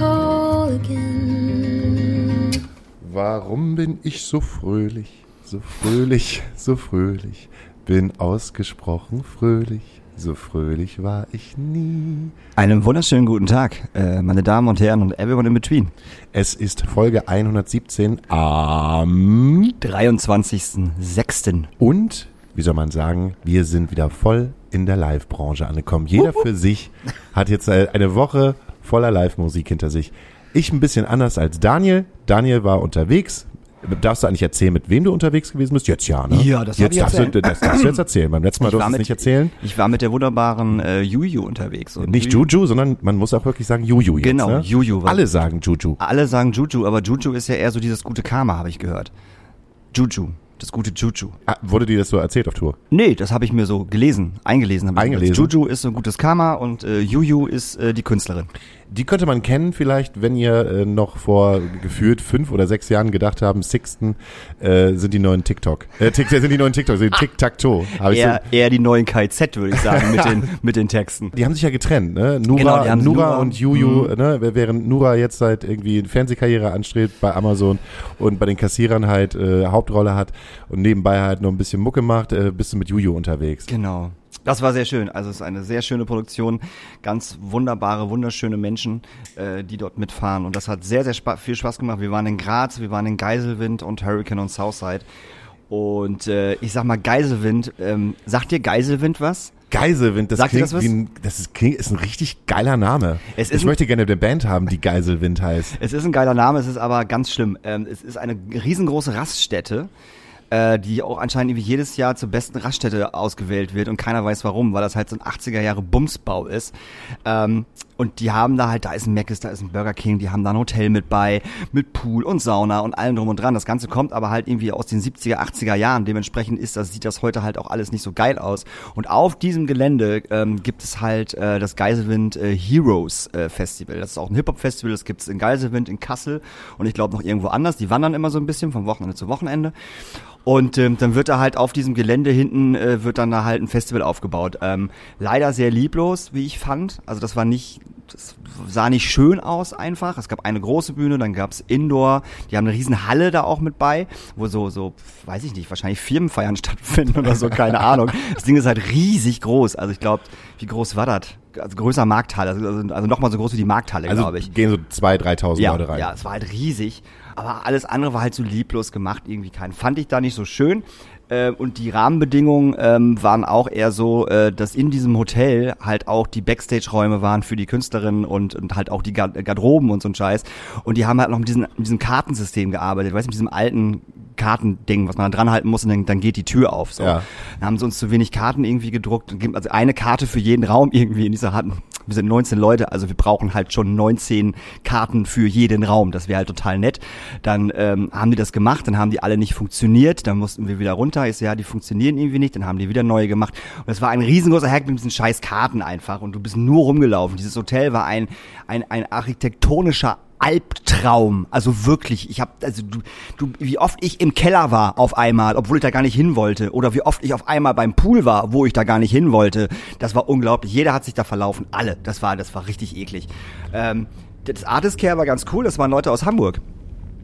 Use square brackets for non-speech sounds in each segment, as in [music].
call again. Warum bin ich so fröhlich, so fröhlich, so fröhlich? Bin ausgesprochen fröhlich, so fröhlich war ich nie. Einen wunderschönen guten Tag, äh, meine Damen und Herren und everyone in between. Es ist Folge 117 am 23.06. und, wie soll man sagen, wir sind wieder voll in der Live-Branche angekommen. Jeder für sich hat jetzt äh, eine Woche voller Live-Musik hinter sich. Ich ein bisschen anders als Daniel. Daniel war unterwegs. Darfst du eigentlich erzählen, mit wem du unterwegs gewesen bist? Jetzt ja, ne? Ja, das jetzt ich darfst du, das darfst du jetzt erzählen. Beim letzten Mal war du es nicht erzählen. Ich war mit der wunderbaren äh, Juju unterwegs. Und Nicht Juju, sondern man muss auch wirklich sagen Juju jetzt. Genau, ne? Juju. Alle sagen Juju. Alle sagen Juju, aber Juju ist ja eher so dieses gute Karma, habe ich gehört. Juju, das gute Juju. Ah, wurde dir das so erzählt auf Tour? Nee, das habe ich mir so gelesen, eingelesen. Eingelesen? Juju ist so ein gutes Karma und äh, Juju ist äh, die Künstlerin. Die könnte man kennen vielleicht, wenn ihr äh, noch vor gefühlt fünf oder sechs Jahren gedacht haben, Sixten äh, sind die neuen TikTok. Äh, Tic, sind die neuen TikTok, sind [laughs] Tic-Tac-Toe. Ich so, Eher, eher die neuen KZ, würde ich sagen, mit [laughs] den, mit den Texten. die haben sich ja getrennt, ne? Nura, Genau, Nura, Nura- und Juju, ne? Während Nura jetzt seit irgendwie eine Fernsehkarriere anstrebt bei Amazon und bei den Kassierern halt äh, Hauptrolle hat und nebenbei halt noch ein bisschen Mucke macht, äh, bist du mit Juju unterwegs. Genau. Das war sehr schön. Also es ist eine sehr schöne Produktion, ganz wunderbare, wunderschöne Menschen, äh, die dort mitfahren. Und das hat sehr, sehr spa viel Spaß gemacht. Wir waren in Graz, wir waren in Geiselwind und Hurricane und Southside. Und äh, ich sag mal Geiselwind, ähm, sagt dir Geiselwind was? Geiselwind, das Sagt klingt das wie ein, das ist, klingt, ist ein richtig geiler Name. Es ist ich möchte gerne eine Band haben, die Geiselwind heißt. Es ist ein geiler Name, es ist aber ganz schlimm. Ähm, es ist eine riesengroße Raststätte, äh, die auch anscheinend irgendwie jedes Jahr zur besten Raststätte ausgewählt wird und keiner weiß warum, weil das halt so ein 80er Jahre Bumsbau ist. Ähm, und die haben da halt, da ist ein Mc's, da ist ein Burger King, die haben da ein Hotel mit bei, mit Pool und Sauna und allem drum und dran. Das Ganze kommt aber halt irgendwie aus den 70er, 80er Jahren. Dementsprechend ist das, sieht das heute halt auch alles nicht so geil aus. Und auf diesem Gelände ähm, gibt es halt äh, das Geiselwind äh, Heroes äh, Festival. Das ist auch ein Hip-Hop-Festival, das gibt es in Geiselwind, in Kassel und ich glaube noch irgendwo anders. Die wandern immer so ein bisschen vom Wochenende zu Wochenende. Und ähm, dann wird da halt auf diesem Gelände hinten äh, wird dann da halt ein Festival aufgebaut. Ähm, leider sehr lieblos, wie ich fand. Also das war nicht, das sah nicht schön aus einfach. Es gab eine große Bühne, dann gab's Indoor. Die haben eine riesen Halle da auch mit bei, wo so, so, weiß ich nicht, wahrscheinlich Firmenfeiern [laughs] stattfinden oder so, keine [laughs] Ahnung. Das Ding ist halt riesig groß. Also ich glaube, wie groß war das? Also größer Markthalle, also, also, also nochmal so groß wie die Markthalle, Also glaube ich. gehen so 2.000, 3.000 Ja, Leute rein. ja, es war halt riesig. Aber alles andere war halt so lieblos gemacht, irgendwie kein. Fand ich da nicht so schön. Äh, und die Rahmenbedingungen ähm, waren auch eher so, äh, dass in diesem Hotel halt auch die Backstage-Räume waren für die Künstlerinnen und, und halt auch die Gar- Garderoben und so ein Scheiß. Und die haben halt noch mit diesem, mit diesem Kartensystem gearbeitet, weißt du, mit diesem alten Kartending, was man da dran halten muss und dann, dann geht die Tür auf. So. Ja. Dann haben sie uns zu wenig Karten irgendwie gedruckt. Also eine Karte für jeden Raum irgendwie in dieser hatten. Wir sind 19 Leute, also wir brauchen halt schon 19 Karten für jeden Raum. Das wäre halt total nett. Dann ähm, haben die das gemacht, dann haben die alle nicht funktioniert, dann mussten wir wieder runter. Ich so, ja, die funktionieren irgendwie nicht, dann haben die wieder neue gemacht. Und es war ein riesengroßer Hack mit diesen scheiß Karten einfach. Und du bist nur rumgelaufen. Dieses Hotel war ein, ein, ein architektonischer Albtraum. Also wirklich, ich habe also du, du wie oft ich im Keller war auf einmal, obwohl ich da gar nicht hin wollte oder wie oft ich auf einmal beim Pool war, wo ich da gar nicht hin wollte. Das war unglaublich. Jeder hat sich da verlaufen, alle. Das war das war richtig eklig. Ähm, das Artist Care war ganz cool, das waren Leute aus Hamburg.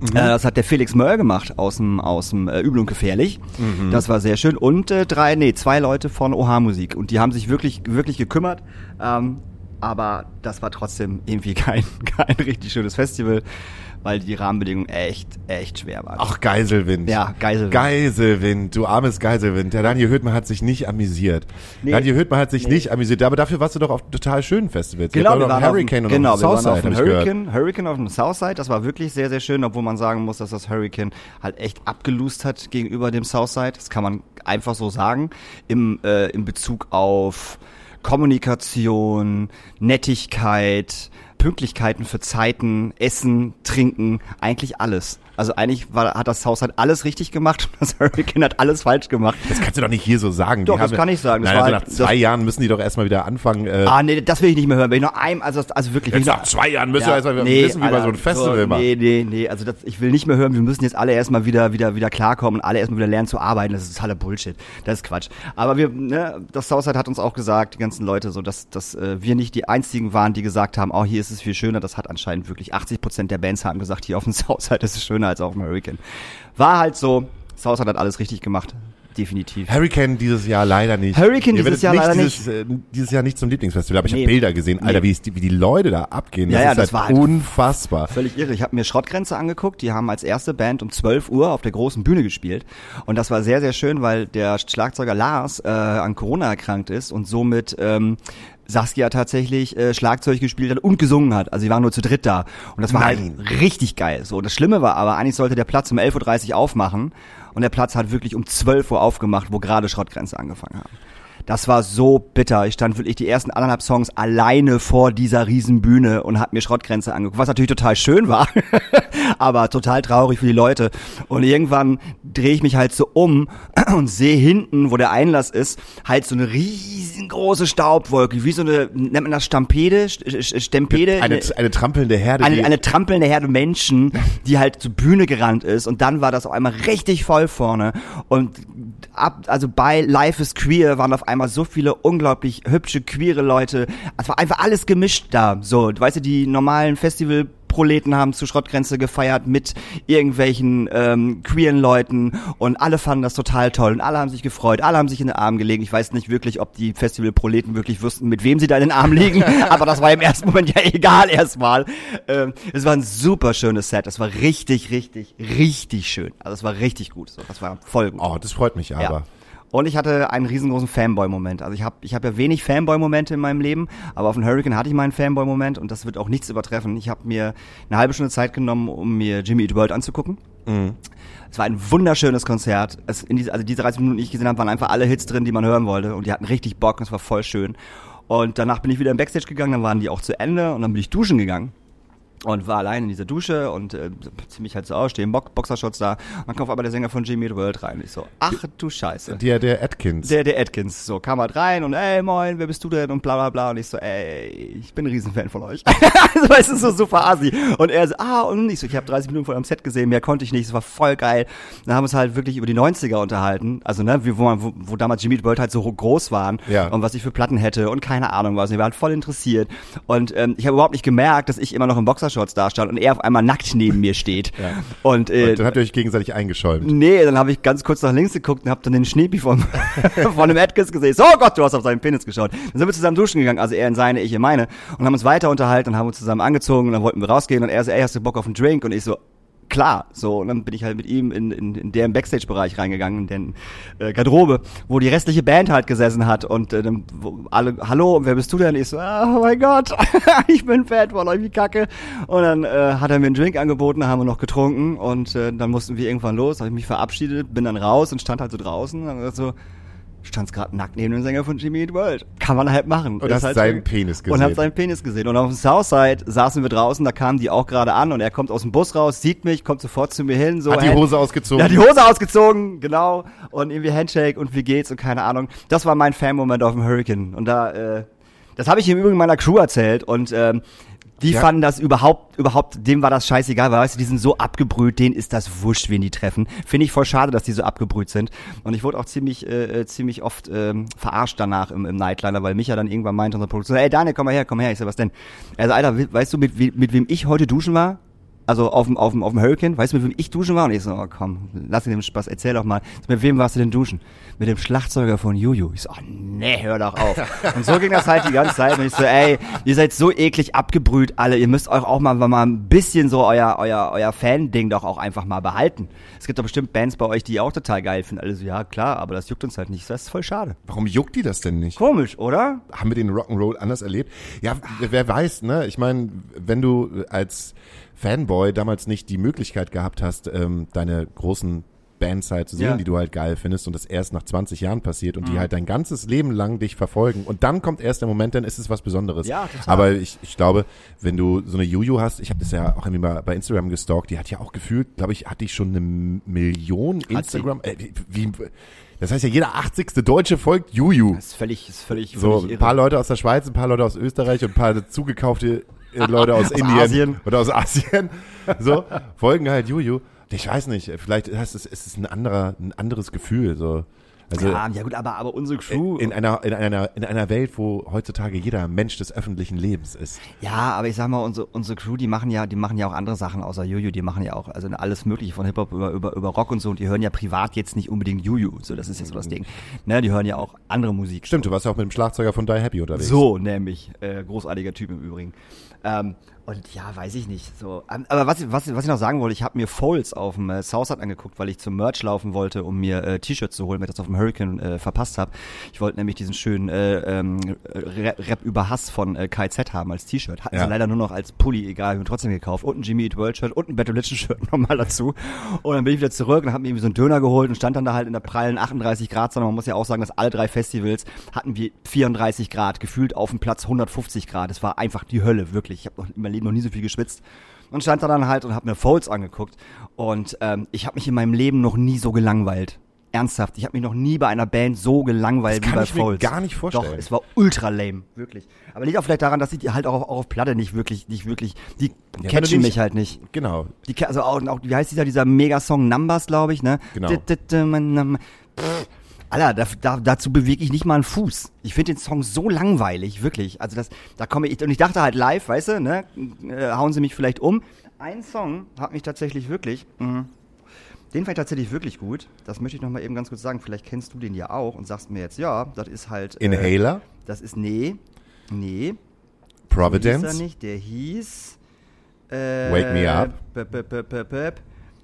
Äh, das hat der Felix Möll gemacht aus dem aus dem äh, Übel und Gefährlich. Das war sehr schön und äh, drei nee zwei Leute von OH Musik und die haben sich wirklich wirklich gekümmert. Ähm, aber das war trotzdem irgendwie [laughs] kein, kein richtig schönes Festival, weil die Rahmenbedingungen echt, echt schwer waren. Ach, Geiselwind. Ja, Geiselwind. Geiselwind, du armes Geiselwind. Der Daniel Höhtmann hat sich nicht amüsiert. Nee. Daniel Höhtmann hat sich Nee. nicht amüsiert, aber dafür warst du doch auf total schönen Festivals. Genau, wir waren auf Hurricane auf, und genau, auf wir waren Southside, auf gehört. Hurricane, Hurricane auf dem Southside. Das war wirklich sehr, sehr schön, obwohl man sagen muss, dass das Hurricane halt echt abgelust hat gegenüber dem Southside. Das kann man einfach so sagen. Im, äh, in Bezug auf Kommunikation, Nettigkeit, Pünktlichkeiten für Zeiten, Essen, Trinken, eigentlich alles. Also eigentlich war, hat das Southside alles richtig gemacht und das [laughs] Hurricane hat alles falsch gemacht. Das kannst du doch nicht hier so sagen. Doch, Die das haben- kann ich sagen. Das Nein, war also halt- nach zwei Jahren müssen die doch erstmal wieder anfangen. Äh, Ah, nee, das will ich nicht mehr hören. Wenn ich noch ein, also, also wirklich, jetzt nach zwei Jahren müssen wir erstmal wissen, wie man Alter, so ein Festival so, macht. Nee, nee, nee, also das, ich will nicht mehr hören, wir müssen jetzt alle erstmal wieder, wieder, wieder klarkommen und alle erstmal wieder lernen zu arbeiten. Das ist totaler Bullshit. Das ist Quatsch. Aber wir, ne, das Southside hat uns auch gesagt, die ganzen Leute, so, dass, dass äh, wir nicht die einzigen waren, die gesagt haben, oh, hier ist es viel schöner. Das hat anscheinend wirklich 80 Prozent der Bands haben gesagt, hier auf dem [laughs] Southside ist es schöner als auf dem Hurricane. War halt so, Southside hat alles richtig gemacht. Definitiv. Hurricane dieses Jahr leider nicht. Hurricane Ihr dieses Jahr leider dieses, Äh, dieses Jahr nicht zum Lieblingsfestival, aber ich Nee. habe Bilder gesehen. Alter, Nee. wie, die, wie die Leute da abgehen. Das Ja, ja, ist das halt war halt unfassbar. Völlig irre. Ich habe mir Schrottgrenze angeguckt. Die haben als erste Band um 12 Uhr auf der großen Bühne gespielt. Und das war sehr, sehr schön, weil der Schlagzeuger Lars äh, an Corona erkrankt ist und somit ähm, Saskia tatsächlich äh, Schlagzeug gespielt hat und gesungen hat. Also sie waren nur zu dritt da. Und das war Nein. halt richtig geil. So, und das Schlimme war aber, eigentlich sollte der Platz um 11.30 Uhr aufmachen. Und der Platz hat wirklich um 12 Uhr aufgemacht, wo gerade Schrottgrenze angefangen haben. Das war so bitter. Ich stand wirklich die ersten anderthalb Songs alleine vor dieser riesen Bühne und hab mir Schrottgrenze angeguckt, was natürlich total schön war, [laughs] aber total traurig für die Leute. Und irgendwann drehe ich mich halt so um [clears throat] und sehe hinten, wo der Einlass ist, halt so eine riesengroße Staubwolke, wie so eine, nennt man das Stampede, St- St- Stempede? Eine, eine trampelnde Herde. eine, eine trampelnde Herde Menschen, die halt zur Bühne gerannt ist und dann war das auf einmal richtig voll vorne und ab, also bei Life is Queer waren auf einmal so viele unglaublich hübsche queere Leute. Es war einfach alles gemischt da. So, du weißt du, die normalen Festival Proleten haben zu Schrottgrenze gefeiert mit irgendwelchen ähm, queeren Leuten und alle fanden das total toll und alle haben sich gefreut, alle haben sich in den Arm gelegen. Ich weiß nicht wirklich, ob die Festival-Proleten wirklich wussten, mit wem sie da in den Arm liegen, [laughs] aber das war im ersten Moment ja egal erstmal. Ähm, es war ein super schönes Set, es war richtig, richtig, richtig schön. Also es war richtig gut, so. das war voll gut. oh, das freut mich aber. Ja. Und ich hatte einen riesengroßen Fanboy-Moment. Also ich habe ich hab ja wenig Fanboy-Momente in meinem Leben, aber auf dem Hurricane hatte ich meinen Fanboy-Moment und das wird auch nichts übertreffen. Ich habe mir eine halbe Stunde Zeit genommen, um mir Jimmy Eat World anzugucken. Es war ein wunderschönes Konzert. Es in diese, also diese 30 Minuten, die ich gesehen habe, waren einfach alle Hits drin, die man hören wollte und die hatten richtig Bock und es war voll schön. Und danach bin ich wieder im Backstage gegangen, dann waren die auch zu Ende und dann bin ich duschen gegangen und war allein in dieser Dusche und äh, ziemlich halt so aus, stehen Bo Boxershorts da. Und dann kommt aber der Sänger von Jimmy the World rein. Ich so, ach du Scheiße. Der, der Atkins. Der, der Atkins, so, kam halt rein und ey, moin, wer bist du denn? Und bla, bla, bla. Und ich so, ey, ich bin ein Riesenfan von euch. [laughs] also, weißt du, so super assi. Und er so, ah, und ich so, ich habe 30 Minuten vor am Set gesehen, mehr konnte ich nicht, es war voll geil. Dann haben wir uns halt wirklich über die 90er unterhalten. Also, ne, wo, man, wo, wo damals Jimmy the World halt so groß waren. Ja. Und was ich für Platten hätte und keine Ahnung was. Und ich war halt voll interessiert. Und ähm, ich habe überhaupt nicht gemerkt, dass ich immer noch in Boxershorts da stand und er auf einmal nackt neben mir steht. Ja. Und, äh, Und dann habt ihr euch gegenseitig eingeschäumt. Nee, dann habe ich ganz kurz nach links geguckt und habe dann den Schneepi von, [laughs] von dem Atkins gesehen. So, oh Gott, du hast auf seinen Penis geschaut. Dann sind wir zusammen duschen gegangen, also er in seine, ich in meine, und haben uns weiter unterhalten und haben uns zusammen angezogen und dann wollten wir rausgehen und er so, ey, hast du Bock auf einen Drink? Und ich so, klar, so, und dann bin ich halt mit ihm in, in, in deren Backstage-Bereich reingegangen, in den äh, Garderobe, wo die restliche Band halt gesessen hat und äh, dann wo alle, hallo, wer bist du denn? Ich so, ah, oh mein Gott, [laughs] ich bin von euch, wie kacke. Und dann äh, hat er mir einen Drink angeboten, haben wir noch getrunken und äh, dann mussten wir irgendwann los, habe ich mich verabschiedet, bin dann raus und stand halt so draußen und so, stand's gerade nackt neben dem Sänger von Jimmy Eat World. Kann man halt machen. Und hast halt seinen Penis Und hab gesehen. seinen Penis gesehen. Und auf dem Southside saßen wir draußen, da kamen die auch gerade an und er kommt aus dem Bus raus, sieht mich, kommt sofort zu mir hin, so. Hat die Hose ausgezogen. ja, die Hose ausgezogen, genau. Und irgendwie Handshake und wie geht's und keine Ahnung. Das war mein Fan-Moment auf dem Hurricane. Und da, äh, das habe ich im Übrigen meiner Crew erzählt und ähm, die Ja. fanden das überhaupt, überhaupt, dem war das scheißegal, weil weißt du, die sind so abgebrüht, denen ist das wurscht, wen die treffen. Finde ich voll schade, dass die so abgebrüht sind. Und ich wurde auch ziemlich, äh, äh, ziemlich oft ähm, verarscht danach im, im Nightliner, weil Micha dann irgendwann meinte, unser Produktion, ey Daniel, komm mal her, komm mal her. Ich so, was denn? Also, Alter, we- weißt du, mit, mit wem ich heute duschen war? Also auf dem, auf dem, auf dem Hurricane, weißt du, mit wem ich duschen war? Und ich so, oh komm, lass dir den Spaß, erzähl doch mal. Mit wem warst du denn duschen? Mit dem Schlagzeuger von Juju. Ich so, oh nee, hör doch auf. [laughs] Und so ging das halt die ganze Zeit. Und ich so, ey, ihr seid so eklig abgebrüht alle. Ihr müsst euch auch mal, mal ein bisschen so euer, euer, euer Fan-Ding doch auch einfach mal behalten. Es gibt doch bestimmt Bands bei euch, die ihr auch total geil finden. Alle so, ja klar, aber das juckt uns halt nicht. Das ist voll schade. Warum juckt die das denn nicht? Komisch, oder? Haben wir den Rock'n'Roll anders erlebt? Ja, wer weiß, ne? Ich meine, wenn du als Fanboy damals nicht die Möglichkeit gehabt hast, ähm, deine großen Bands halt zu sehen, Ja. die du halt geil findest und das erst nach 20 Jahren passiert und Mhm. die halt dein ganzes Leben lang dich verfolgen und dann kommt erst der Moment, dann ist es was Besonderes. Ja, total. Aber ich, ich glaube, wenn du so eine Juju hast, ich habe das ja auch irgendwie mal bei Instagram gestalkt, die hat ja auch gefühlt, glaube ich, hat die schon eine Million. Instagram, äh, wie, das heißt ja jeder 80. Deutsche folgt Juju. Das ist völlig, ist völlig, So, völlig ein paar Leute aus der Schweiz, ein paar Leute aus Österreich und ein paar zugekaufte Leute aus, [laughs] Aus Indien Asien. oder aus Asien. So, folgen halt Juju. Ich weiß nicht, vielleicht heißt es, es ist ein anderer, ein anderes Gefühl, so. Also, Ja, ja gut, aber, aber unsere Crew. in einer, in einer, in einer Welt, wo heutzutage jeder Mensch des öffentlichen Lebens ist. Ja, aber ich sag mal, unsere, unsere Crew, die machen ja, die machen ja auch andere Sachen außer Juju, die machen ja auch, also alles mögliche von Hip-Hop über, über, über Rock und so und die hören ja privat jetzt nicht unbedingt Juju, so, das ist jetzt so das Ding. Ne, die hören ja auch andere Musik. Stimmt, du warst ja auch mit dem Schlagzeuger von Die Happy unterwegs. So, nämlich, äh, großartiger Typ im Übrigen. Ähm, und ja, weiß ich nicht. So, ähm, aber was, was, was ich noch sagen wollte, ich habe mir Foles auf dem äh, Southside angeguckt, weil ich zum Merch laufen wollte, um mir äh, T-Shirts zu holen, weil ich das auf dem Hurricane äh, verpasst habe. Ich wollte nämlich diesen schönen äh, ähm, Rap, über Hass von äh, KZ haben als T-Shirt. Hatten Ja. sie leider nur noch als Pulli, egal, ich ihn trotzdem gekauft. Und ein Jimmy Eat World Shirt und ein Battle Religion Shirt [laughs] nochmal dazu. Und dann bin ich wieder zurück und habe mir irgendwie so einen Döner geholt und stand dann da halt in der prallen 38 Grad Sonne. Man muss ja auch sagen, dass alle drei Festivals hatten wir 34 Grad, gefühlt auf dem Platz 150 Grad. Es war einfach die Hölle, wirklich. Ich habe in meinem Leben noch nie so viel geschwitzt. Und stand da dann halt und habe mir Folds angeguckt. Und ähm, ich habe mich in meinem Leben noch nie so gelangweilt. Ernsthaft, ich habe mich noch nie bei einer Band so gelangweilt Das wie kann bei ich mir Folds. gar nicht vorstellen. Doch, es war ultra lame, wirklich. Aber liegt auch vielleicht daran, dass ich halt auch, auch auf Platte nicht wirklich, nicht wirklich, die du catchen mich halt nicht. Genau. Die, also auch, auch, wie heißt dieser, dieser Megasong Numbers, glaube ich, ne? Genau. Pff, Alter, da, da, dazu bewege ich nicht mal einen Fuß. Ich finde den Song so langweilig, wirklich. Also das, da komme ich, und ich dachte halt live, weißt du, ne, äh, hauen sie mich vielleicht um. Ein Song hat mich tatsächlich wirklich, mh, den fand ich tatsächlich wirklich gut. Das möchte ich noch mal eben ganz kurz sagen. Vielleicht kennst du den ja auch und sagst mir jetzt, ja, das ist halt. Äh, Inhaler, das ist, nee, nee. Hieß er Providence, nicht, der hieß. Äh, Wake Me Up.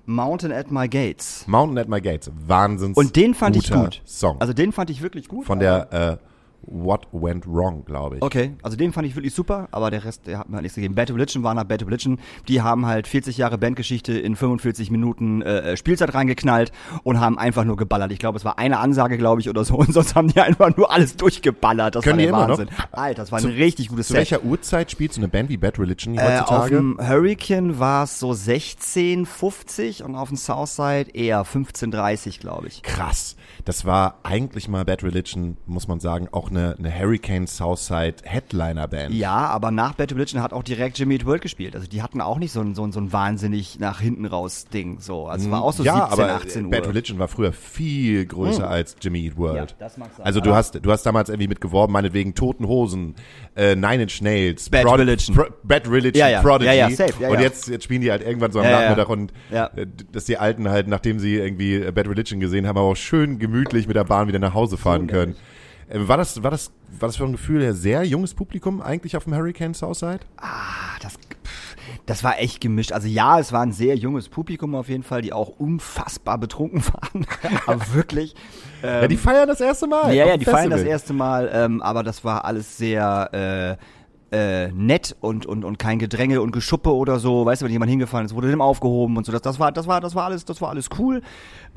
Mountain at My Gates. Mountain at My Gates. Wahnsinns Und den fand ich gut. Song. Also den fand ich wirklich gut. Von der äh, What Went Wrong, glaube ich. Okay, also den fand ich wirklich super, aber der Rest, der hat mir halt nichts gegeben. Bad Religion war nach Bad Religion. Die haben halt 40 Jahre Bandgeschichte in 45 Minuten äh, Spielzeit reingeknallt und haben einfach nur geballert. Ich glaube, es war eine Ansage, glaube ich, oder so. [laughs] Und sonst haben die einfach nur alles durchgeballert. Das Können war der immer noch? Wahnsinn. Alter, das war Zu- ein richtig gutes Zu Set. welcher Uhrzeit spielt so eine Band wie Bad Religion Äh, auf heutzutage? dem Hurricane war es so 16,50 und auf dem Southside eher 15,30, glaube ich. Krass. Das war eigentlich mal Bad Religion, muss man sagen, auch eine, eine Hurricane Southside Headliner Band. Ja, aber nach Bad Religion hat auch direkt Jimmy Eat World gespielt. Also die hatten auch nicht so ein, so ein, so ein wahnsinnig nach hinten raus Ding. So. Also es war auch so ja, 17, aber 18 Uhr. Bad Religion war früher viel größer als Jimmy Eat World. Ja, das mag sein. Also du hast, du hast damals irgendwie mit geworben, meinetwegen Toten Hosen, äh, Nine Inch Nails, Bad Religion. Pro, Bad Religion, Ja, ja. Prodigy. Ja, ja, safe, ja, und jetzt, jetzt spielen die halt irgendwann so am. Nachmittag und äh, dass die Alten halt, nachdem sie irgendwie äh, Bad Religion gesehen haben, aber auch schön gemütlich mit der Bahn wieder nach Hause fahren können. Äh, War das, war das, war das von Gefühl her sehr junges Publikum eigentlich auf dem Hurricane Southside? Ah, das, das war echt gemischt. Also ja, es war ein sehr junges Publikum auf jeden Fall, die auch unfassbar betrunken [laughs] waren. aber wirklich. ja, die feiern das erste Mal. Ja, ja, die feiern das Festival. erste Mal, ähm, aber das war alles sehr äh, äh, nett und, und, und kein Gedränge und Geschuppe oder so. Weißt du, wenn jemand hingefallen ist, wurde dem aufgehoben und so. Das, das war, das war, das war alles, das war alles cool.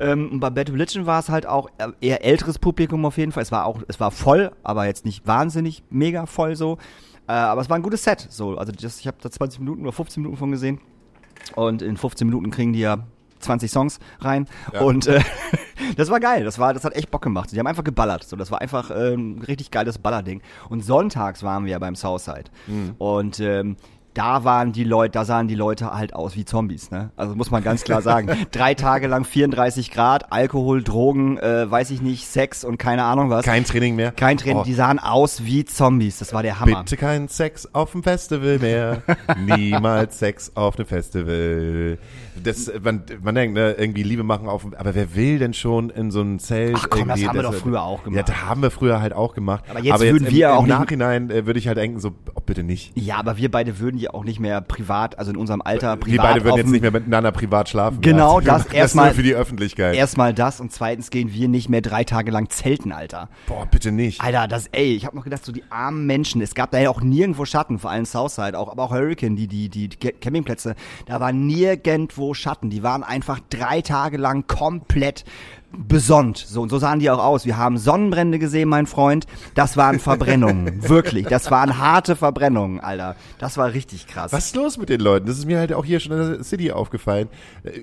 Ähm, und bei Bad Religion war es halt auch eher älteres Publikum auf jeden Fall. Es war auch, es war voll, aber jetzt nicht wahnsinnig mega voll so. Äh, aber es war ein gutes Set. So, also das, ich habe da 20 Minuten oder 15 Minuten von gesehen. Und in 15 Minuten kriegen die ja 20 Songs rein. Ja. Und äh, [laughs] das war geil. Das war, das hat echt Bock gemacht. Die haben einfach geballert. So, das war einfach ähm, ein richtig geiles Ballerding. Und sonntags waren wir ja beim Southside. Und ähm, da waren die Leute, da sahen die Leute halt aus wie Zombies, ne? Also muss man ganz klar sagen. [laughs] Drei Tage lang 34 Grad, Alkohol, Drogen, äh, weiß ich nicht, Sex und keine Ahnung was. Kein Training mehr. Kein Training, Oh, die sahen aus wie Zombies. Das war der Hammer. Bitte kein Sex auf dem Festival mehr. [laughs] Niemals Sex auf dem Festival. Das, man, man denkt, ne, irgendwie Liebe machen auf aber wer will denn schon in so ein Zelt? Ach komm, das haben wir doch früher auch gemacht. Ja, da haben wir früher halt auch gemacht. Aber jetzt würden im, wir auch im Nachhinein äh, würde ich halt denken, so, oh, bitte nicht. Ja, aber wir beide würden ja auch nicht mehr privat, also in unserem Alter privat wir beide würden jetzt nicht mehr miteinander privat schlafen. Genau, ja. das das erstmal- für die Öffentlichkeit. Erstmal das und zweitens gehen wir nicht mehr drei Tage lang zelten, Alter. Boah, bitte nicht. Alter, das, ey, ich habe noch gedacht, so die armen Menschen, es gab da ja auch nirgendwo Schatten, vor allem Southside, auch, aber auch Hurricane, die, die, die Campingplätze, da war nirgendwo Schatten, die waren einfach drei Tage lang komplett besonnt. So, und so sahen die auch aus. Wir haben Sonnenbrände gesehen, mein Freund. Das waren Verbrennungen. [laughs] Wirklich. Das waren harte Verbrennungen, Alter. Das war richtig krass. Was ist los mit den Leuten? Das ist mir halt auch hier schon in der City aufgefallen.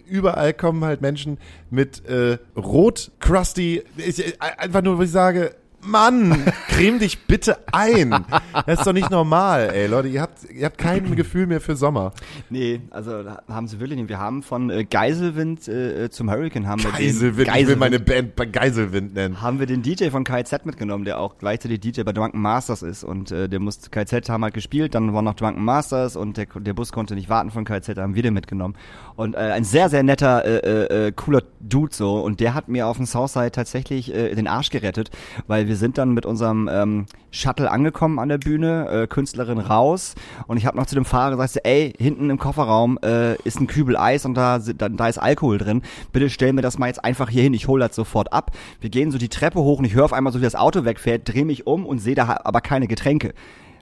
Überall kommen halt Menschen mit äh, rot, crusty, ich, äh, einfach nur, wo ich sage, Mann, creme dich bitte ein. Das ist doch nicht normal, ey, Leute. Ihr habt, ihr habt kein Gefühl mehr für Sommer. Nee, also haben sie wirklich nicht. Wir haben von äh, Geiselwind äh, zum Hurricane haben wir Geiselwind, den ich will meine Band bei Geiselwind nennen. haben wir den DJ von KZ mitgenommen, der auch gleichzeitig DJ bei Drunken Masters ist und äh, der musste KZ haben halt gespielt, dann war noch Drunken Masters und der, der Bus konnte nicht warten von KZ, haben wir den mitgenommen und äh, ein sehr sehr netter äh, äh, äh, cooler Dude so und der hat mir auf dem Southside tatsächlich äh, den Arsch gerettet, weil wir sind dann mit unserem ähm, Shuttle angekommen an der Bühne, äh, Künstlerin raus und ich habe noch zu dem Fahrer gesagt, ey, hinten im Kofferraum äh, ist ein Kübel Eis und da, da, da ist Alkohol drin. Bitte stell mir das mal jetzt einfach hier hin, ich hole das sofort ab. Wir gehen so die Treppe hoch und ich höre auf einmal so, wie das Auto wegfährt, drehe mich um und sehe da aber keine Getränke.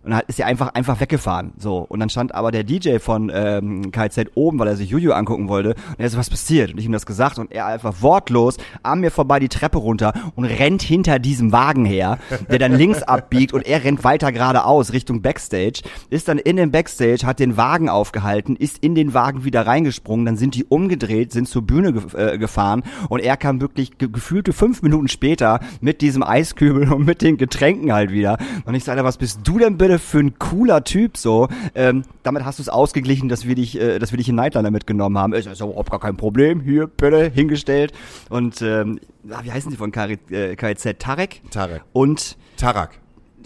Und dann ist er einfach einfach weggefahren. So. Und dann stand aber der DJ von ähm, KZ oben, weil er sich Juju angucken wollte. Und er so, was passiert? Und ich ihm das gesagt und er einfach wortlos an mir vorbei die Treppe runter und rennt hinter diesem Wagen her, der dann links abbiegt und er rennt weiter geradeaus Richtung Backstage, ist dann in den Backstage, hat den Wagen aufgehalten, ist in den Wagen wieder reingesprungen, dann sind die umgedreht, sind zur Bühne ge äh, gefahren und er kam wirklich ge gefühlte fünf Minuten später mit diesem Eiskübel und mit den Getränken halt wieder. Und ich sage, was bist du denn bitte für ein cooler Typ so? Ähm, damit hast du es ausgeglichen, dass wir dich, äh, dass wir dich in Nightliner mitgenommen haben. Ist ja überhaupt gar kein Problem. Hier, bitte, hingestellt. Und ähm, ah, wie heißen die von KZ? Äh? Tarek? Tarek. Und Tarak.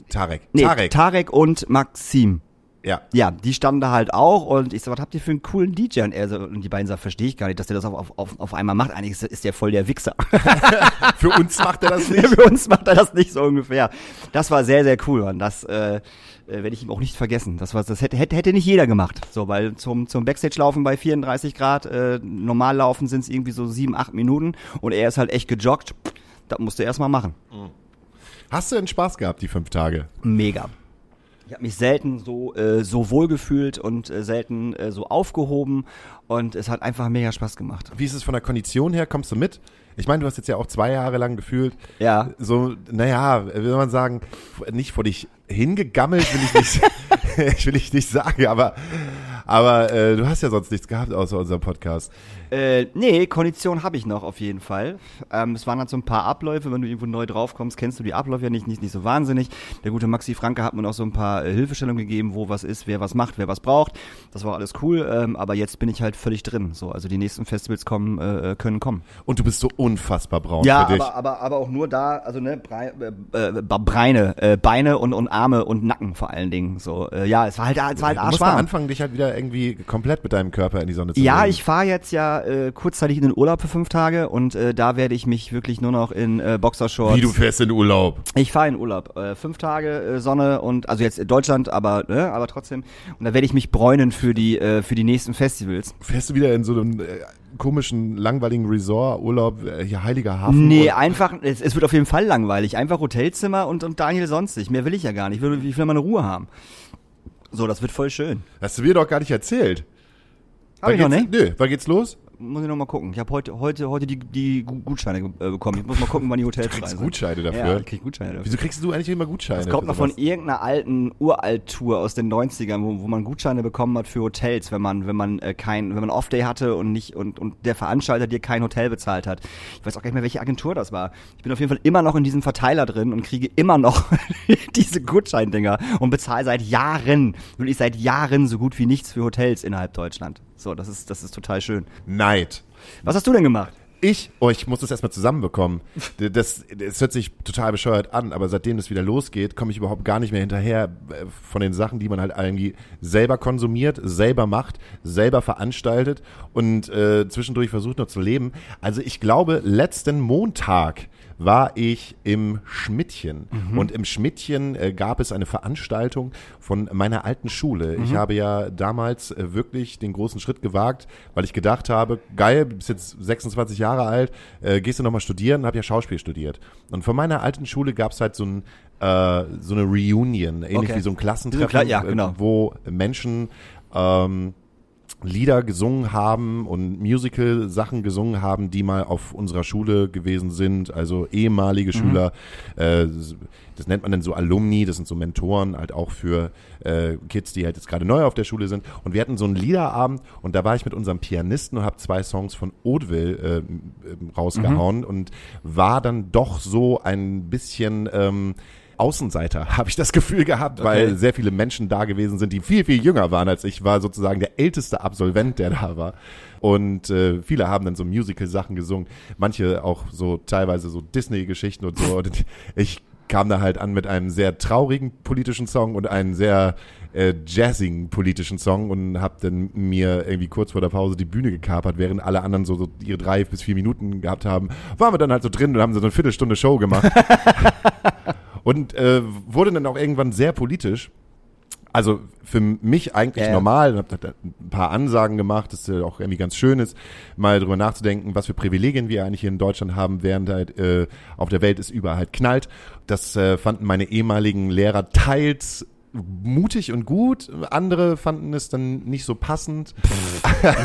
Tarek. nee, Tarek. Tarek und Maxim. ja. Ja, die standen da halt auch und ich so, was habt ihr für einen coolen DJ? Und er so, und die beiden sagen, verstehe ich gar nicht, dass der das auf, auf, auf einmal macht. Eigentlich ist, ist der voll der Wichser. [laughs] Für uns macht er das [laughs] nicht. Für uns macht er das nicht so ungefähr. Das war sehr, sehr cool und das äh, äh, werde ich ihm auch nicht vergessen. Das war, das hätte, hätte, hätte nicht jeder gemacht. So, weil zum, zum Backstage-Laufen bei 34 Grad, äh, normal laufen sind es irgendwie so sieben, acht Minuten und er ist halt echt gejoggt. Das musste er erstmal machen. Hast du denn Spaß gehabt, die fünf Tage? Mega. Ich habe mich selten so äh, so wohl gefühlt und äh, selten äh, so aufgehoben und es hat einfach mega Spaß gemacht. Wie ist es von der Kondition her? Kommst du mit? Ich meine, du hast jetzt ja auch zwei Jahre lang gefühlt. Ja. So, naja, will man sagen, nicht vor dich hingegammelt, will ich nicht, ich [laughs] [laughs] will ich nicht sagen, aber, aber äh, du hast ja sonst nichts gehabt außer unserem Podcast. Äh, nee, Kondition habe ich noch auf jeden Fall. Ähm, es waren halt so ein paar Abläufe, wenn du irgendwo neu draufkommst, kennst du die Abläufe ja nicht, nicht, nicht so wahnsinnig. Der gute Maxi Franke hat mir noch so ein paar äh, Hilfestellungen gegeben, wo was ist, wer was macht, wer was braucht. Das war alles cool, ähm, aber jetzt bin ich halt völlig drin. So, also die nächsten Festivals kommen, äh, können kommen. Und du bist so unfassbar braun Ja, für dich. aber, aber, aber auch nur da, also ne, Brei, äh, äh, Breine, äh, Beine und, und Arme und Nacken vor allen Dingen. So, äh, ja, es war halt, es war halt du musst mal arschwarm. anfangen, dich halt wieder irgendwie komplett mit deinem Körper in die Sonne zu Ja, legen. ich fahre jetzt ja äh, kurzzeitig in den Urlaub für fünf Tage und äh, da werde ich mich wirklich nur noch in äh, Boxershorts. Wie du fährst in Urlaub. Ich fahre in Urlaub. Äh, fünf Tage äh, Sonne und also jetzt in Deutschland, aber ne, aber trotzdem. Und da werde ich mich bräunen für die äh, für die nächsten Festivals. Fährst du wieder in so einem äh, komischen, langweiligen Resort, Urlaub, äh, hier Heiliger Hafen? Nee, einfach, es, es wird auf jeden Fall langweilig. Einfach Hotelzimmer und, und Daniel sonstig. Mehr will ich ja gar nicht. Ich will, ich will meine Ruhe haben. So, das wird voll schön. Hast du mir doch gar nicht erzählt. Hab ich Wann noch nicht? Nö, wann geht's los? Muss ich noch mal gucken. Ich habe heute, heute, heute die, die Gu- Gutscheine äh, bekommen. Ich muss mal gucken, wann die Hotels sind. Gutscheine dafür? Ja, ich krieg Gutscheine dafür. Wieso kriegst du eigentlich immer Gutscheine? Das kommt noch von irgendeiner alten Uralt-Tour aus den 90ern, wo, wo man Gutscheine bekommen hat für Hotels, wenn man, wenn man äh, kein, wenn man Off-Day hatte und nicht und, und der Veranstalter dir kein Hotel bezahlt hat. Ich weiß auch gar nicht mehr, welche Agentur das war. Ich bin auf jeden Fall immer noch in diesem Verteiler drin und kriege immer noch [laughs] diese Gutscheindinger und bezahle seit Jahren, wirklich seit Jahren so gut wie nichts für Hotels innerhalb Deutschland. So, das ist, das ist total schön. Neid. Was hast du denn gemacht? Ich, oh, ich muss das erstmal zusammenbekommen. [laughs] Das, das hört sich total bescheuert an, aber seitdem das wieder losgeht, komme ich überhaupt gar nicht mehr hinterher äh, von den Sachen, die man halt irgendwie selber konsumiert, selber macht, selber veranstaltet und äh, zwischendurch versucht noch zu leben. Also ich glaube, letzten Montag war ich im Schmidtchen. Und im Schmidtchen äh, gab es eine Veranstaltung von meiner alten Schule. Ich habe ja damals äh, wirklich den großen Schritt gewagt, weil ich gedacht habe, geil, bist jetzt 26 Jahre alt, äh, gehst du nochmal studieren, habe ja Schauspiel studiert. Und von meiner alten Schule gab es halt so ein äh, so eine Reunion, ähnlich Okay. wie so ein Klassentreffen, Kla- ja, genau. äh, wo Menschen ähm, Lieder gesungen haben und Musical-Sachen gesungen haben, die mal auf unserer Schule gewesen sind, also ehemalige Schüler. Äh, das nennt man dann so Alumni, das sind so Mentoren halt auch für äh, Kids, die halt jetzt gerade neu auf der Schule sind. Und wir hatten so einen Liederabend und da war ich mit unserem Pianisten und habe zwei Songs von Hauteville äh, ähm, rausgehauen und war dann doch so ein bisschen ähm, Außenseiter, [laughs] habe ich das Gefühl gehabt, weil sehr viele Menschen da gewesen sind, die viel, viel jünger waren als ich, war sozusagen der älteste Absolvent, der da war. Und äh, viele haben dann so Musical-Sachen gesungen, manche auch so teilweise so Disney-Geschichten und so. Und [laughs] ich kam da halt an mit einem sehr traurigen politischen Song und einem sehr äh, jazzigen politischen Song und hab dann mir irgendwie kurz vor der Pause die Bühne gekapert, während alle anderen so, so ihre drei bis vier Minuten gehabt haben, waren wir dann halt so drin und haben so eine Viertelstunde Show gemacht. [laughs] Und äh, wurde dann auch irgendwann sehr politisch. Also für mich eigentlich ja. normal, hab da ein paar Ansagen gemacht, das ja auch irgendwie ganz schön ist, mal drüber nachzudenken, was für Privilegien wir eigentlich hier in Deutschland haben, während halt äh, auf der Welt es überall halt knallt. Das äh, fanden meine ehemaligen Lehrer teils mutig und gut, andere fanden es dann nicht so passend.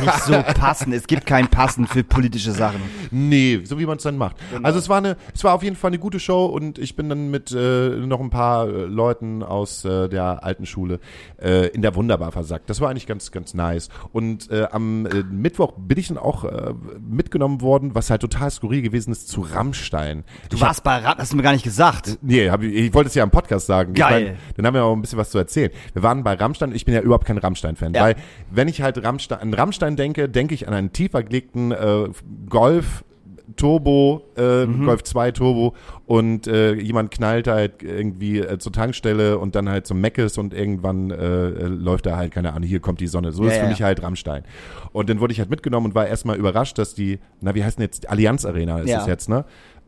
Nicht so passend. Es gibt kein passend für politische Sachen. Nee, so wie man es dann macht. Genau. Also es war eine, es war auf jeden Fall eine gute Show und ich bin dann mit äh, noch ein paar äh, Leuten aus äh, der alten Schule äh, in der Wunderbar versackt. Das war eigentlich ganz, ganz nice. Und äh, am äh, Mittwoch bin ich dann auch äh, mitgenommen worden, was halt total skurril gewesen ist, zu Rammstein. Du Ich hab- warst bei Rat, hast du mir gar nicht gesagt. Nee, hab ich, ich wollte es ja im Podcast sagen. Geil. Ich mein, dann haben wir auch ein bisschen was zu erzählen. Wir waren bei Rammstein. Ich bin ja überhaupt kein Rammstein-Fan, Ja. weil wenn ich halt Rammstein, an Rammstein denke, denke ich an einen tiefer gelegten äh, Golf Turbo, äh, Mhm. Golf 2 Turbo und äh, jemand knallt halt irgendwie äh, zur Tankstelle und dann halt zum Meckes und irgendwann äh, läuft da halt, keine Ahnung, hier kommt die Sonne. So Ja, ist für ja. mich halt Rammstein. Und dann wurde ich halt mitgenommen und war erstmal überrascht, dass die, na wie heißt denn jetzt, Allianz Arena ist Ja. es jetzt, ne?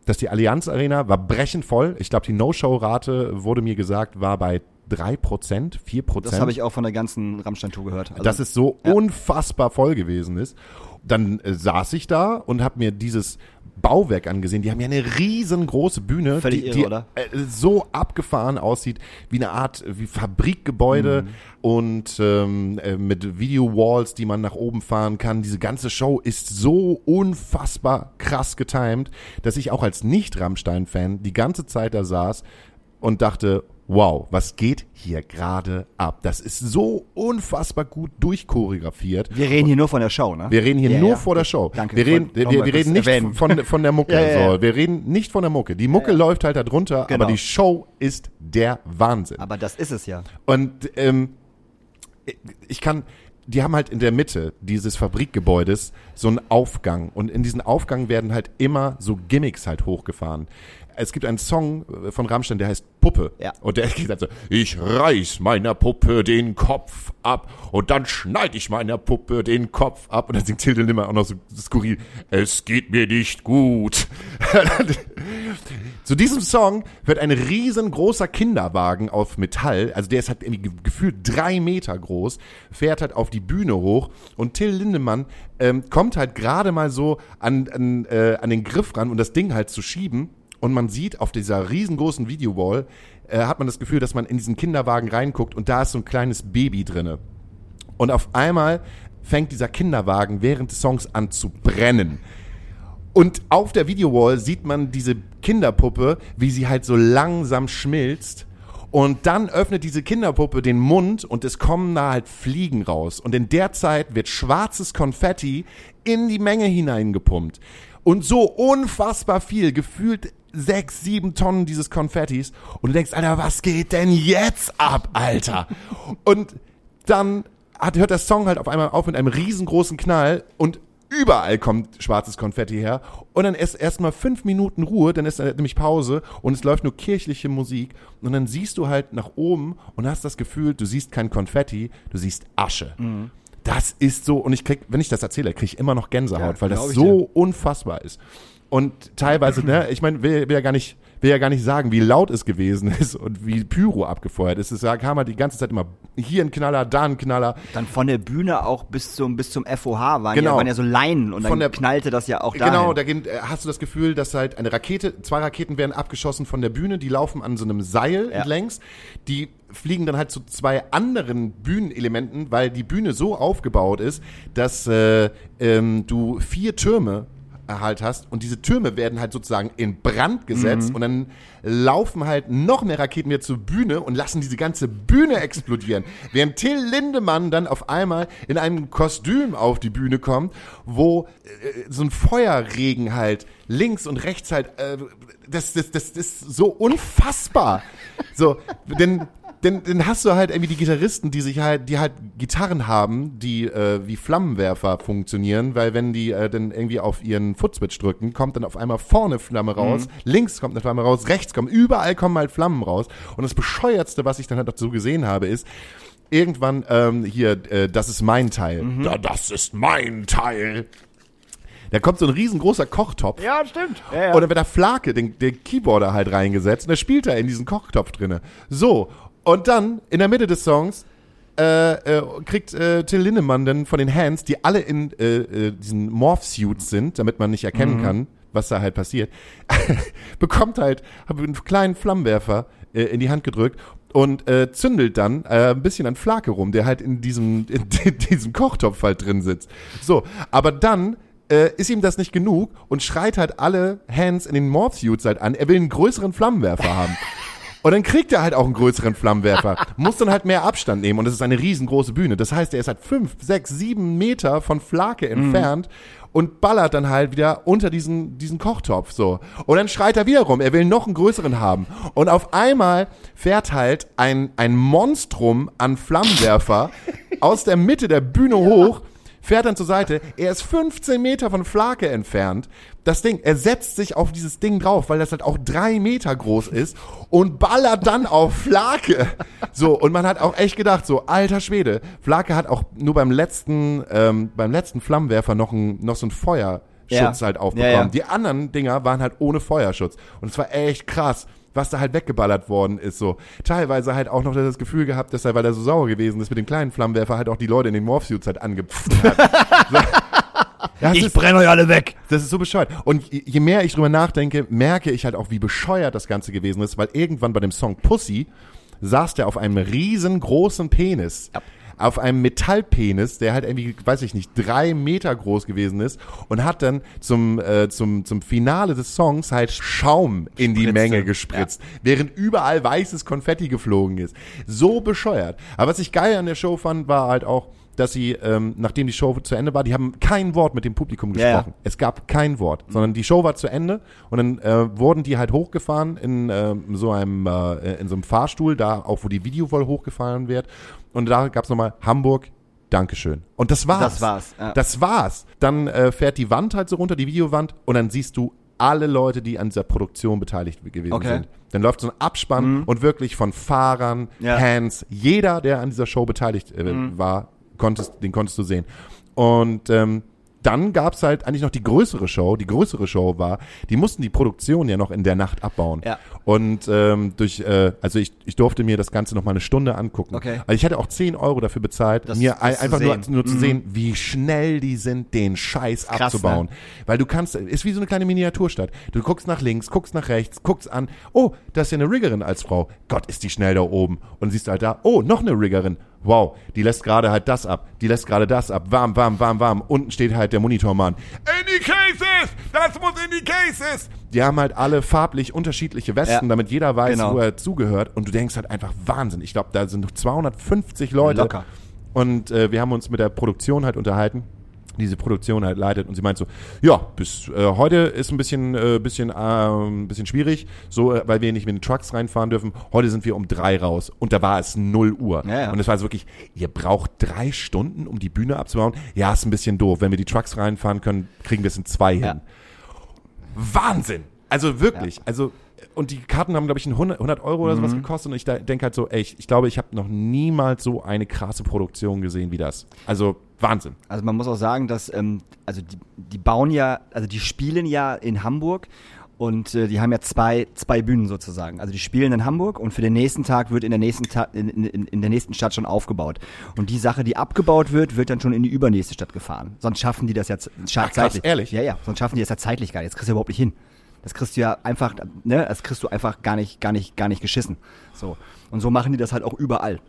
Dass die Allianz Arena war brechend voll. Ich glaube, die No-Show-Rate, wurde mir gesagt, war bei 3%, 4%. Das habe ich auch von der ganzen Rammstein-Tour gehört. Also, dass es so Ja. unfassbar voll gewesen ist. Dann äh, saß ich da und habe mir dieses Bauwerk angesehen. Die haben ja eine riesengroße Bühne, Völlig die, irre, die oder? Äh, so abgefahren aussieht, wie eine Art äh, wie Fabrikgebäude Mhm. und ähm, äh, mit Video-Walls, die man nach oben fahren kann. Diese ganze Show ist so unfassbar krass getimed, dass ich auch als Nicht-Rammstein-Fan die ganze Zeit da saß und dachte, wow, was geht hier gerade ab? Das ist so unfassbar gut durchchoreografiert. wir reden hier nur von der Show, ne? Wir reden hier Ja, nur ja. vor der Show. Danke. Wir reden, wir, wir kurz reden nicht erwähnen. von, von der Mucke. [laughs] Ja. So, wir reden nicht von der Mucke. Die Mucke läuft halt da drunter, Genau. aber die Show ist der Wahnsinn. Aber das ist es ja. Und ähm, ich kann, die haben halt in der Mitte dieses Fabrikgebäudes so einen Aufgang und in diesen Aufgang werden halt immer so Gimmicks halt hochgefahren. Es gibt einen Song äh, von Rammstein, der heißt Puppe. Ja. Und der [laughs] geht so, ich reiß meiner Puppe den Kopf ab und dann schneid ich meiner Puppe den Kopf ab. Und dann singt Hilde Limmer auch noch so skurril, es geht mir nicht gut. [laughs] Zu diesem Song wird ein riesengroßer Kinderwagen auf Metall, also der ist halt irgendwie ge- gefühlt drei Meter groß, fährt halt auf die Bühne hoch und Till Lindemann ähm, kommt halt gerade mal so an, an, äh, an den Griff ran, um das Ding halt zu schieben. Und man sieht auf dieser riesengroßen Videowall, äh, hat man das Gefühl, dass man in diesen Kinderwagen reinguckt und da ist so ein kleines Baby drinne. Und auf einmal fängt dieser Kinderwagen während des Songs an zu brennen. Und auf der Videowall sieht man diese Kinderpuppe, wie sie halt so langsam schmilzt. Und dann öffnet diese Kinderpuppe den Mund und es kommen da halt Fliegen raus. Und in der Zeit wird schwarzes Konfetti in die Menge hineingepumpt. Und so unfassbar viel, gefühlt sechs, sieben Tonnen dieses Konfettis. Und du denkst, Alter, was geht denn jetzt ab, Alter? Und dann hat, hört der Song halt auf einmal auf mit einem riesengroßen Knall und überall kommt schwarzes Konfetti her und dann ist erstmal fünf Minuten Ruhe, dann ist nämlich Pause und es läuft nur kirchliche Musik und dann siehst du halt nach oben und hast das Gefühl, du siehst kein Konfetti, du siehst Asche. Mhm. Das ist so und ich krieg, wenn ich das erzähle, kriege ich immer noch Gänsehaut, ja, weil das so dir. unfassbar ist. Und teilweise, ne, ich meine, will, will ja gar nicht will ja gar nicht sagen, wie laut es gewesen [laughs] ist und wie Pyro abgefeuert ist. Es kam halt die ganze Zeit immer hier ein Knaller, da ein Knaller. Dann von der Bühne auch bis zum, bis zum FOH waren, genau. ja, waren ja so Leinen und dann der, knallte das ja auch da. Genau, da äh, hast du das Gefühl, dass halt eine Rakete, zwei Raketen werden abgeschossen von der Bühne, die laufen an so einem Seil ja. längs, die fliegen dann halt zu zwei anderen Bühnenelementen, weil die Bühne so aufgebaut ist, dass äh, ähm, du vier Türme halt hast und diese Türme werden halt sozusagen in Brand gesetzt mhm. und dann laufen halt noch mehr Raketen wieder zur Bühne und lassen diese ganze Bühne explodieren. Während Till Lindemann dann auf einmal in einem Kostüm auf die Bühne kommt, wo äh, so ein Feuerregen halt links und rechts halt, äh, das, das, das, das ist so unfassbar. So, denn denn, dann hast du halt irgendwie die Gitarristen, die sich halt, die halt Gitarren haben, die äh, wie Flammenwerfer funktionieren, weil wenn die äh, dann irgendwie auf ihren Footswitch drücken, kommt dann auf einmal vorne Flamme raus, mhm. links kommt eine Flamme raus, rechts kommt, überall kommen halt Flammen raus. Und das bescheuertste, was ich dann halt dazu gesehen habe, ist, irgendwann ähm, hier, äh, das ist mein Teil. Mhm. Ja, das ist mein Teil. Da kommt so ein riesengroßer Kochtopf. Ja, stimmt. Ja, ja. Und dann wird da Flake, den, den Keyboarder halt reingesetzt und der spielt da in diesen Kochtopf drinne. So. Und dann, in der Mitte des Songs, äh, äh, kriegt äh, Till Lindemann dann von den Hands, die alle in äh, äh, diesen Morph-Suits sind, damit man nicht erkennen mhm. kann, was da halt passiert, [laughs] bekommt halt einen kleinen Flammenwerfer äh, in die Hand gedrückt und äh, zündelt dann äh, ein bisschen an Flake rum, der halt in diesem, [laughs] in diesem Kochtopf halt drin sitzt. So, aber dann äh, ist ihm das nicht genug und schreit halt alle Hands in den Morph-Suits halt an, er will einen größeren Flammenwerfer haben. [laughs] Und dann kriegt er halt auch einen größeren Flammenwerfer. [laughs] Muss dann halt mehr Abstand nehmen und es ist eine riesengroße Bühne. Das heißt, er ist halt fünf, sechs, sieben Meter von Flake entfernt. Mhm und ballert dann halt wieder unter diesen, diesen Kochtopf so. Und dann schreit er wieder rum, er will noch einen größeren haben. Und auf einmal fährt halt ein, ein Monstrum an Flammenwerfer [laughs] aus der Mitte der Bühne hoch fährt dann zur Seite. Er ist 15 Meter von Flake entfernt. Das Ding, er setzt sich auf dieses Ding drauf, weil das halt auch drei Meter groß ist und ballert dann auf Flake. So, und man hat auch echt gedacht, so, alter Schwede, Flake hat auch nur beim letzten, ähm, beim letzten Flammenwerfer noch, ein, noch so ein Feuerschutz ja. halt aufbekommen. Ja, ja. Die anderen Dinger waren halt ohne Feuerschutz. Und es war echt krass was da halt weggeballert worden ist. So teilweise halt auch noch das Gefühl gehabt, dass er, weil er so sauer gewesen ist mit dem kleinen Flammenwerfer, halt auch die Leute in den Morphsuits halt angepfft hat. [laughs] Ja, ich brenne euch alle weg. Das ist so bescheuert. Und je mehr ich drüber nachdenke, merke ich halt auch, wie bescheuert das Ganze gewesen ist, weil irgendwann bei dem Song Pussy saß der auf einem riesengroßen Penis. Ja auf einem Metallpenis, der halt irgendwie, weiß ich nicht, drei Meter groß gewesen ist und hat dann zum, äh, zum, zum Finale des Songs halt Schaum in die Menge gespritzt, ja. während überall weißes Konfetti geflogen ist. So bescheuert. Aber was ich geil an der Show fand, war halt auch, dass sie, ähm, nachdem die Show zu Ende war, die haben kein Wort mit dem Publikum gesprochen. Ja. Es gab kein Wort, sondern die Show war zu Ende und dann äh, wurden die halt hochgefahren in äh, so einem äh, in so einem Fahrstuhl, da auch wo die Videowall hochgefahren wird und da gab's nochmal Hamburg, Dankeschön. Und das war's. Das war's. Ja. Das war's. Dann äh, fährt die Wand halt so runter, die Videowand, und dann siehst du alle Leute, die an dieser Produktion beteiligt gewesen okay. sind. Dann läuft so ein Abspann mhm. und wirklich von Fahrern, ja. Hands, jeder, der an dieser Show beteiligt äh, mhm. war, konntest, den konntest du sehen. Und ähm, dann gab's halt eigentlich noch die größere Show. Die größere Show war, die mussten die Produktion ja noch in der Nacht abbauen. Ja. Und ähm, durch, äh, also ich, ich durfte mir das Ganze noch mal eine Stunde angucken. Okay. Also ich hatte auch 10 Euro dafür bezahlt, das, mir das einfach nur, nur zu mhm. sehen, wie schnell die sind, den Scheiß Krass, abzubauen. Ne? Weil du kannst, ist wie so eine kleine Miniaturstadt. Du guckst nach links, guckst nach rechts, guckst an, oh, da ist ja eine Riggerin als Frau. Gott, ist die schnell da oben. Und siehst halt da, oh, noch eine Riggerin wow, die lässt gerade halt das ab, die lässt gerade das ab, warm, warm, warm, warm. Unten steht halt der Monitormann. In die Cases! Das muss in die Cases! Die haben halt alle farblich unterschiedliche Westen, Ja. damit jeder weiß, Genau. wo er zugehört. Und du denkst halt einfach Wahnsinn. Ich glaube, da sind 250 Leute. Locker. Und äh, wir haben uns mit der Produktion halt unterhalten, diese Produktion halt leitet. Und sie meint so, ja, bis äh, heute ist ein bisschen, äh, bisschen, äh, bisschen schwierig, so, äh, weil wir nicht mit den Trucks reinfahren dürfen. Heute sind wir um drei raus. Und da war es 0 Uhr. Ja, ja. Und es war so wirklich, ihr braucht drei Stunden, um die Bühne abzubauen. Ja, ist ein bisschen doof. Wenn wir die Trucks reinfahren können, kriegen wir es in zwei Ja. hin. Wahnsinn! Also wirklich, also und die Karten haben, glaube ich, 100, 100 Euro oder Mhm. sowas gekostet und ich denke halt so, ey, ich, ich glaube, ich habe noch niemals so eine krasse Produktion gesehen wie das. Also Wahnsinn. Also man muss auch sagen, dass ähm, also die, die bauen ja, also die spielen ja in Hamburg und äh, die haben ja zwei, zwei Bühnen sozusagen. Also die spielen in Hamburg und für den nächsten Tag wird in der nächsten Ta in, in, in der nächsten Stadt schon aufgebaut. Und die Sache, die abgebaut wird, wird dann schon in die übernächste Stadt gefahren. Sonst schaffen die das ja Ach, krass, zeitlich. ehrlich? Ja, ja, sonst schaffen die das ja zeitlich gar nicht. Das kriegst du überhaupt nicht hin. Das kriegst du ja einfach, ne, das kriegst du einfach gar nicht, gar nicht, gar nicht geschissen. So. Und so machen die das halt auch überall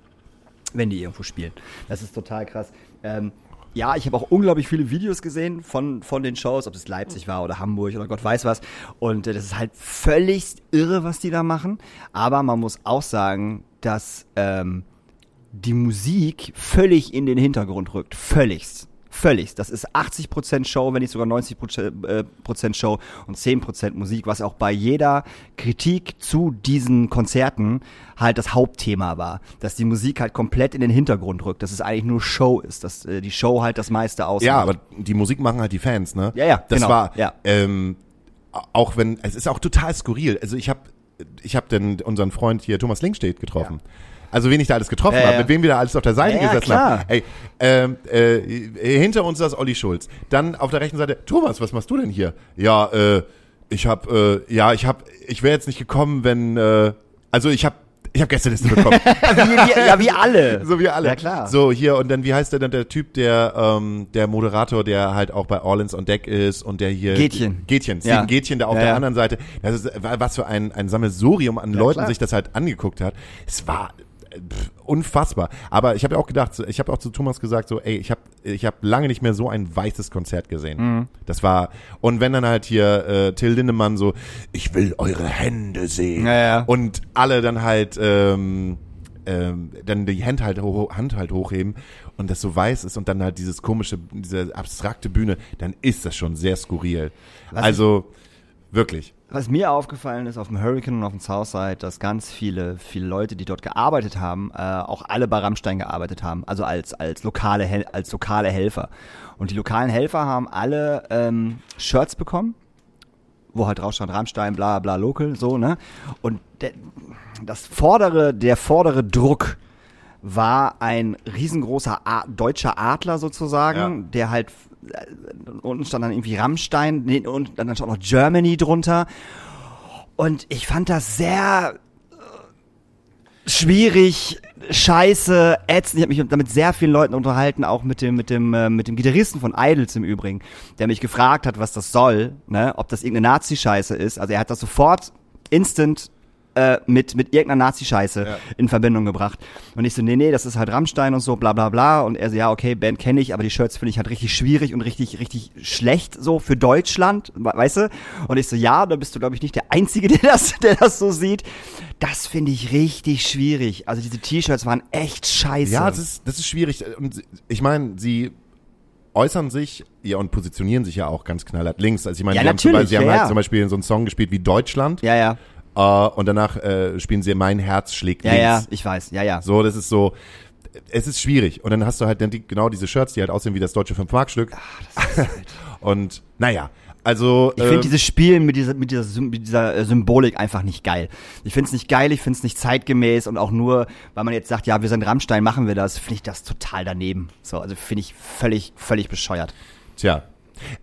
wenn die irgendwo spielen. Das ist total krass. Ähm, ja, ich habe auch unglaublich viele Videos gesehen von, von den Shows, ob es Leipzig war oder Hamburg oder Gott weiß was. Und äh, das ist halt völlig irre, was die da machen. Aber man muss auch sagen, dass ähm, die Musik völlig in den Hintergrund rückt. Völligst. Völligst. Das ist 80% Show, wenn nicht sogar 90% äh, Prozent Show und 10% Musik, was auch bei jeder Kritik zu diesen Konzerten halt das Hauptthema war. Dass die Musik halt komplett in den Hintergrund rückt, dass es eigentlich nur Show ist, dass äh, die Show halt das meiste ausmacht. Ja, aber die Musik machen halt die Fans, ne? Ja, ja, Das genau, war, ja. ähm, auch wenn, es ist auch total skurril. Also ich habe ich hab denn unseren Freund hier, Thomas Linkstedt, getroffen. Also wen ich da alles getroffen Ja, habe, ja. mit wem wir da alles auf der Seite Ja, ja, gesessen klar. haben. Ey, ähm, äh, hinter uns saß Olli Schulz. Dann auf der rechten Seite, Thomas, was machst du denn hier? Ja, äh, ich hab, äh, ja, ich hab, ich wäre jetzt nicht gekommen, wenn, äh, also ich hab, ich hab Gästeliste bekommen. [laughs] wie, wie, ja, wie alle. So wie alle. Ja, klar. So, hier, und dann, wie heißt der denn, der Typ, der, ähm, der Moderator, der halt auch bei Orleans on Deck ist und der hier. Gätchen. Gätchen, Steven Ja. Gätchen, da auf Ja, der ja. anderen Seite. Das ist, was für ein, ein Sammelsurium an Leuten klar. sich das halt angeguckt hat. Es war, pff, unfassbar. Aber ich habe auch gedacht, ich habe auch zu Thomas gesagt, so, ey, ich habe ich hab lange nicht mehr so ein weißes Konzert gesehen. Mhm. Das war, und wenn dann halt hier äh, Till Lindemann so, ich will eure Hände sehen. Ja, ja. Und alle dann halt, ähm, ähm, dann die Hand halt, Hand halt hochheben und das so weiß ist und dann halt dieses komische, diese abstrakte Bühne, dann ist das schon sehr skurril. Was also, wirklich. Was mir aufgefallen ist auf dem Hurricane und auf dem Southside, dass ganz viele, viele Leute, die dort gearbeitet haben, äh, auch alle bei Rammstein gearbeitet haben, also als, als, lokale, als lokale Helfer. Und die lokalen Helfer haben alle ähm, Shirts bekommen, wo halt drauf stand Rammstein, bla bla local, so, ne? Und der, das vordere, der vordere Druck war ein riesengroßer A deutscher Adler sozusagen, Ja. der halt äh, unten stand dann irgendwie Rammstein nee, und dann stand noch Germany drunter. Und ich fand das sehr äh, schwierig, scheiße, ätzend. Ich habe mich damit sehr vielen Leuten unterhalten, auch mit dem, mit dem, äh, mit dem Gitarristen von Idols im Übrigen, der mich gefragt hat, was das soll, ne, ob das irgendeine Nazi-Scheiße ist. Also er hat das sofort instant äh, mit, mit irgendeiner Nazi-Scheiße Ja. in Verbindung gebracht. Und ich so, nee, nee, das ist halt Rammstein und so, bla bla bla. Und er so, ja, okay, Band kenne ich, aber die Shirts finde ich halt richtig schwierig und richtig, richtig schlecht so für Deutschland, we- weißt du? Und ich so, ja, da bist du, glaube ich, nicht der Einzige, [laughs] der das, der das so sieht. Das finde ich richtig schwierig. Also diese T-Shirts waren echt scheiße. Ja, das ist, das ist schwierig. Und ich meine, sie äußern sich ja und positionieren sich ja auch ganz knallhart links. Also ich meine, Ja, sie haben, Beispiel, sie haben ja, halt ja. zum Beispiel so einen Song gespielt wie Deutschland ja, ja, äh, und danach äh, spielen sie Mein Herz schlägt ja, links. ja, ich weiß, ja, ja. So, das ist so, es ist schwierig. Und dann hast du halt dann die, genau diese Shirts, die halt aussehen wie das deutsche 5-Mark-Stück. [laughs] und naja, also Ich finde ähm, dieses Spiel mit dieser, mit dieser, mit dieser äh, Symbolik einfach nicht geil. Ich finde es nicht geil, ich finde es nicht zeitgemäß und auch nur, weil man jetzt sagt, ja, wir sind Rammstein, machen wir das, finde ich das total daneben. So, also finde ich völlig, völlig bescheuert. Tja,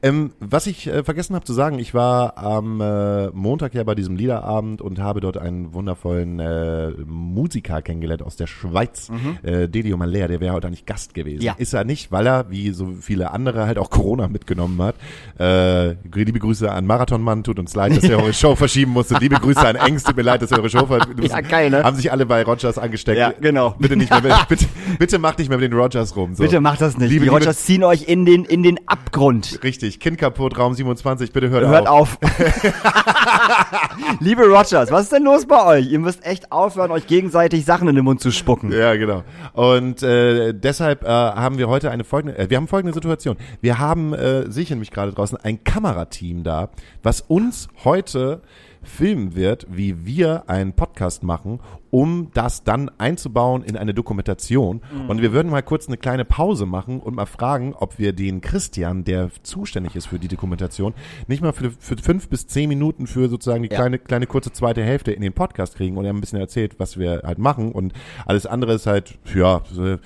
Ähm, was ich äh, vergessen habe zu sagen, ich war am äh, Montag ja bei diesem Liederabend und habe dort einen wundervollen äh, Musiker kennengelernt aus der Schweiz, äh, Delio Maler, der wäre heute eigentlich Gast gewesen. Ja. Ist er nicht, weil er, wie so viele andere, halt auch Corona mitgenommen hat. Äh, liebe Grüße an Marathonmann, tut uns leid, dass er eure Show verschieben musste. Liebe Grüße an Engst, tut mir leid, dass er eure Show verschieben musste. Ja, geil, ne? Haben sich alle bei Rogers angesteckt. Ja, genau. Bitte nicht mehr, mit, [laughs] bitte, bitte macht nicht mehr mit den Rogers rum. So. Bitte macht das nicht. Liebe, die liebe- Rogers ziehen euch in den, in den Abgrund. Richtig, Kind kaputt, Raum 27, bitte hört, Hört auf. auf. [laughs] Liebe Rogers, was ist denn los bei euch? Ihr müsst echt aufhören, euch gegenseitig Sachen in den Mund zu spucken. Ja, genau. Und äh, deshalb äh, haben wir heute eine folgende, äh, wir haben folgende Situation. Wir haben, äh, sehe ich nämlich gerade draußen, ein Kamerateam da, was uns heute filmen wird, wie wir einen Podcast machen, um das dann einzubauen in eine Dokumentation. Und wir würden mal kurz eine kleine Pause machen und mal fragen, ob wir den Christian, der zuständig ist für die Dokumentation, nicht mal für, für fünf bis zehn Minuten für sozusagen die Ja. kleine, kleine kurze zweite Hälfte in den Podcast kriegen und er ein bisschen erzählt, was wir halt machen. Und alles andere ist halt, ja, so,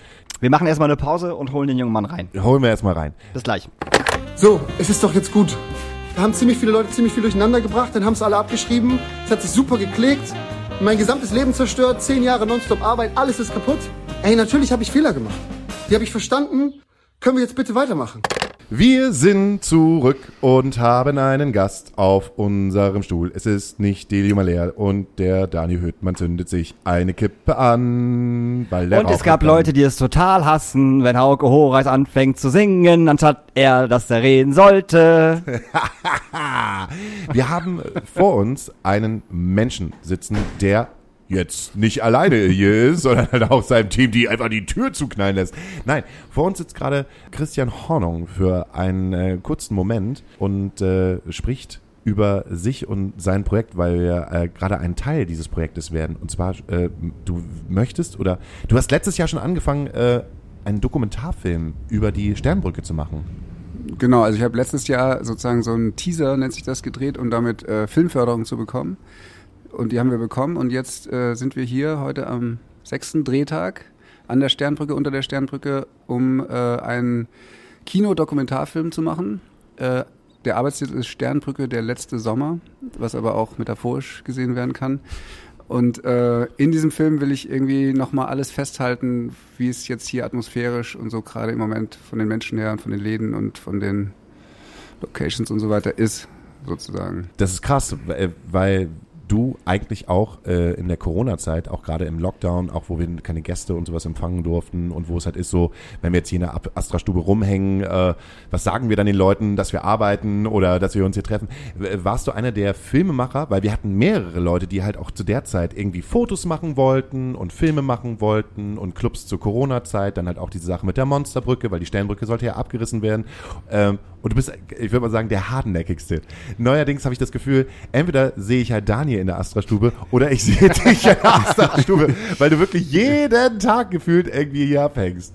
Wir machen erstmal eine Pause und holen den jungen Mann rein. holen wir erstmal rein. Bis gleich. So, es ist doch jetzt gut. Da haben ziemlich viele Leute ziemlich viel durcheinander gebracht, dann haben es alle abgeschrieben. Es hat sich super geklickt. Mein gesamtes Leben zerstört, zehn Jahre nonstop Arbeit, alles ist kaputt. Ey, natürlich habe ich Fehler gemacht. Die habe ich verstanden. Können wir jetzt bitte weitermachen? Wir sind zurück und haben einen Gast auf unserem Stuhl. Es ist nicht Delio Maler und der Daniel Hüttmann zündet sich eine Kippe an, weil der Und Rauch es gab Leute, die es total hassen, wenn Hauke Horeis anfängt zu singen, anstatt er, dass er reden sollte. [laughs] Wir haben vor uns einen Menschen sitzen, der jetzt nicht alleine hier ist, [laughs] sondern halt auch seinem Team, die einfach die Tür zuknallen lässt. Nein, vor uns sitzt gerade Christian Hornung für einen äh, kurzen Moment und äh, spricht über sich und sein Projekt, weil wir äh, gerade ein Teil dieses Projektes werden. Und zwar, äh, du möchtest oder du hast letztes Jahr schon angefangen, äh, einen Dokumentarfilm über die Sternbrücke zu machen. Genau, also ich habe letztes Jahr sozusagen so einen Teaser, nennt sich das, gedreht, um damit äh, Filmförderung zu bekommen. Und die haben wir bekommen und jetzt äh, sind wir hier heute am sechsten Drehtag an der Sternbrücke, unter der Sternbrücke, um äh, einen Kinodokumentarfilm zu machen. Äh, der Arbeitstitel ist Sternbrücke, der letzte Sommer, was aber auch metaphorisch gesehen werden kann. Und äh, in diesem Film will ich irgendwie nochmal alles festhalten, wie es jetzt hier atmosphärisch und so gerade im Moment von den Menschen her und von den Läden und von den Locations und so weiter ist, sozusagen. Das ist krass, weil- weil du eigentlich auch äh, in der Corona-Zeit, auch gerade im Lockdown, auch wo wir keine Gäste und sowas empfangen durften und wo es halt ist so, wenn wir jetzt hier in der Astra-Stube rumhängen, äh, was sagen wir dann den Leuten, dass wir arbeiten oder dass wir uns hier treffen? Warst du einer der Filmemacher? Weil wir hatten mehrere Leute, die halt auch zu der Zeit irgendwie Fotos machen wollten und Filme machen wollten und Clubs zur Corona-Zeit, dann halt auch diese Sache mit der Monsterbrücke, weil die Sternbrücke sollte ja abgerissen werden. Ähm, und du bist, ich würde mal sagen, der hartnäckigste. Neuerdings habe ich das Gefühl, entweder sehe ich halt Daniel in der Astra-Stube oder ich sehe dich in der [laughs] Astra-Stube, weil du wirklich jeden Tag gefühlt irgendwie hier abhängst.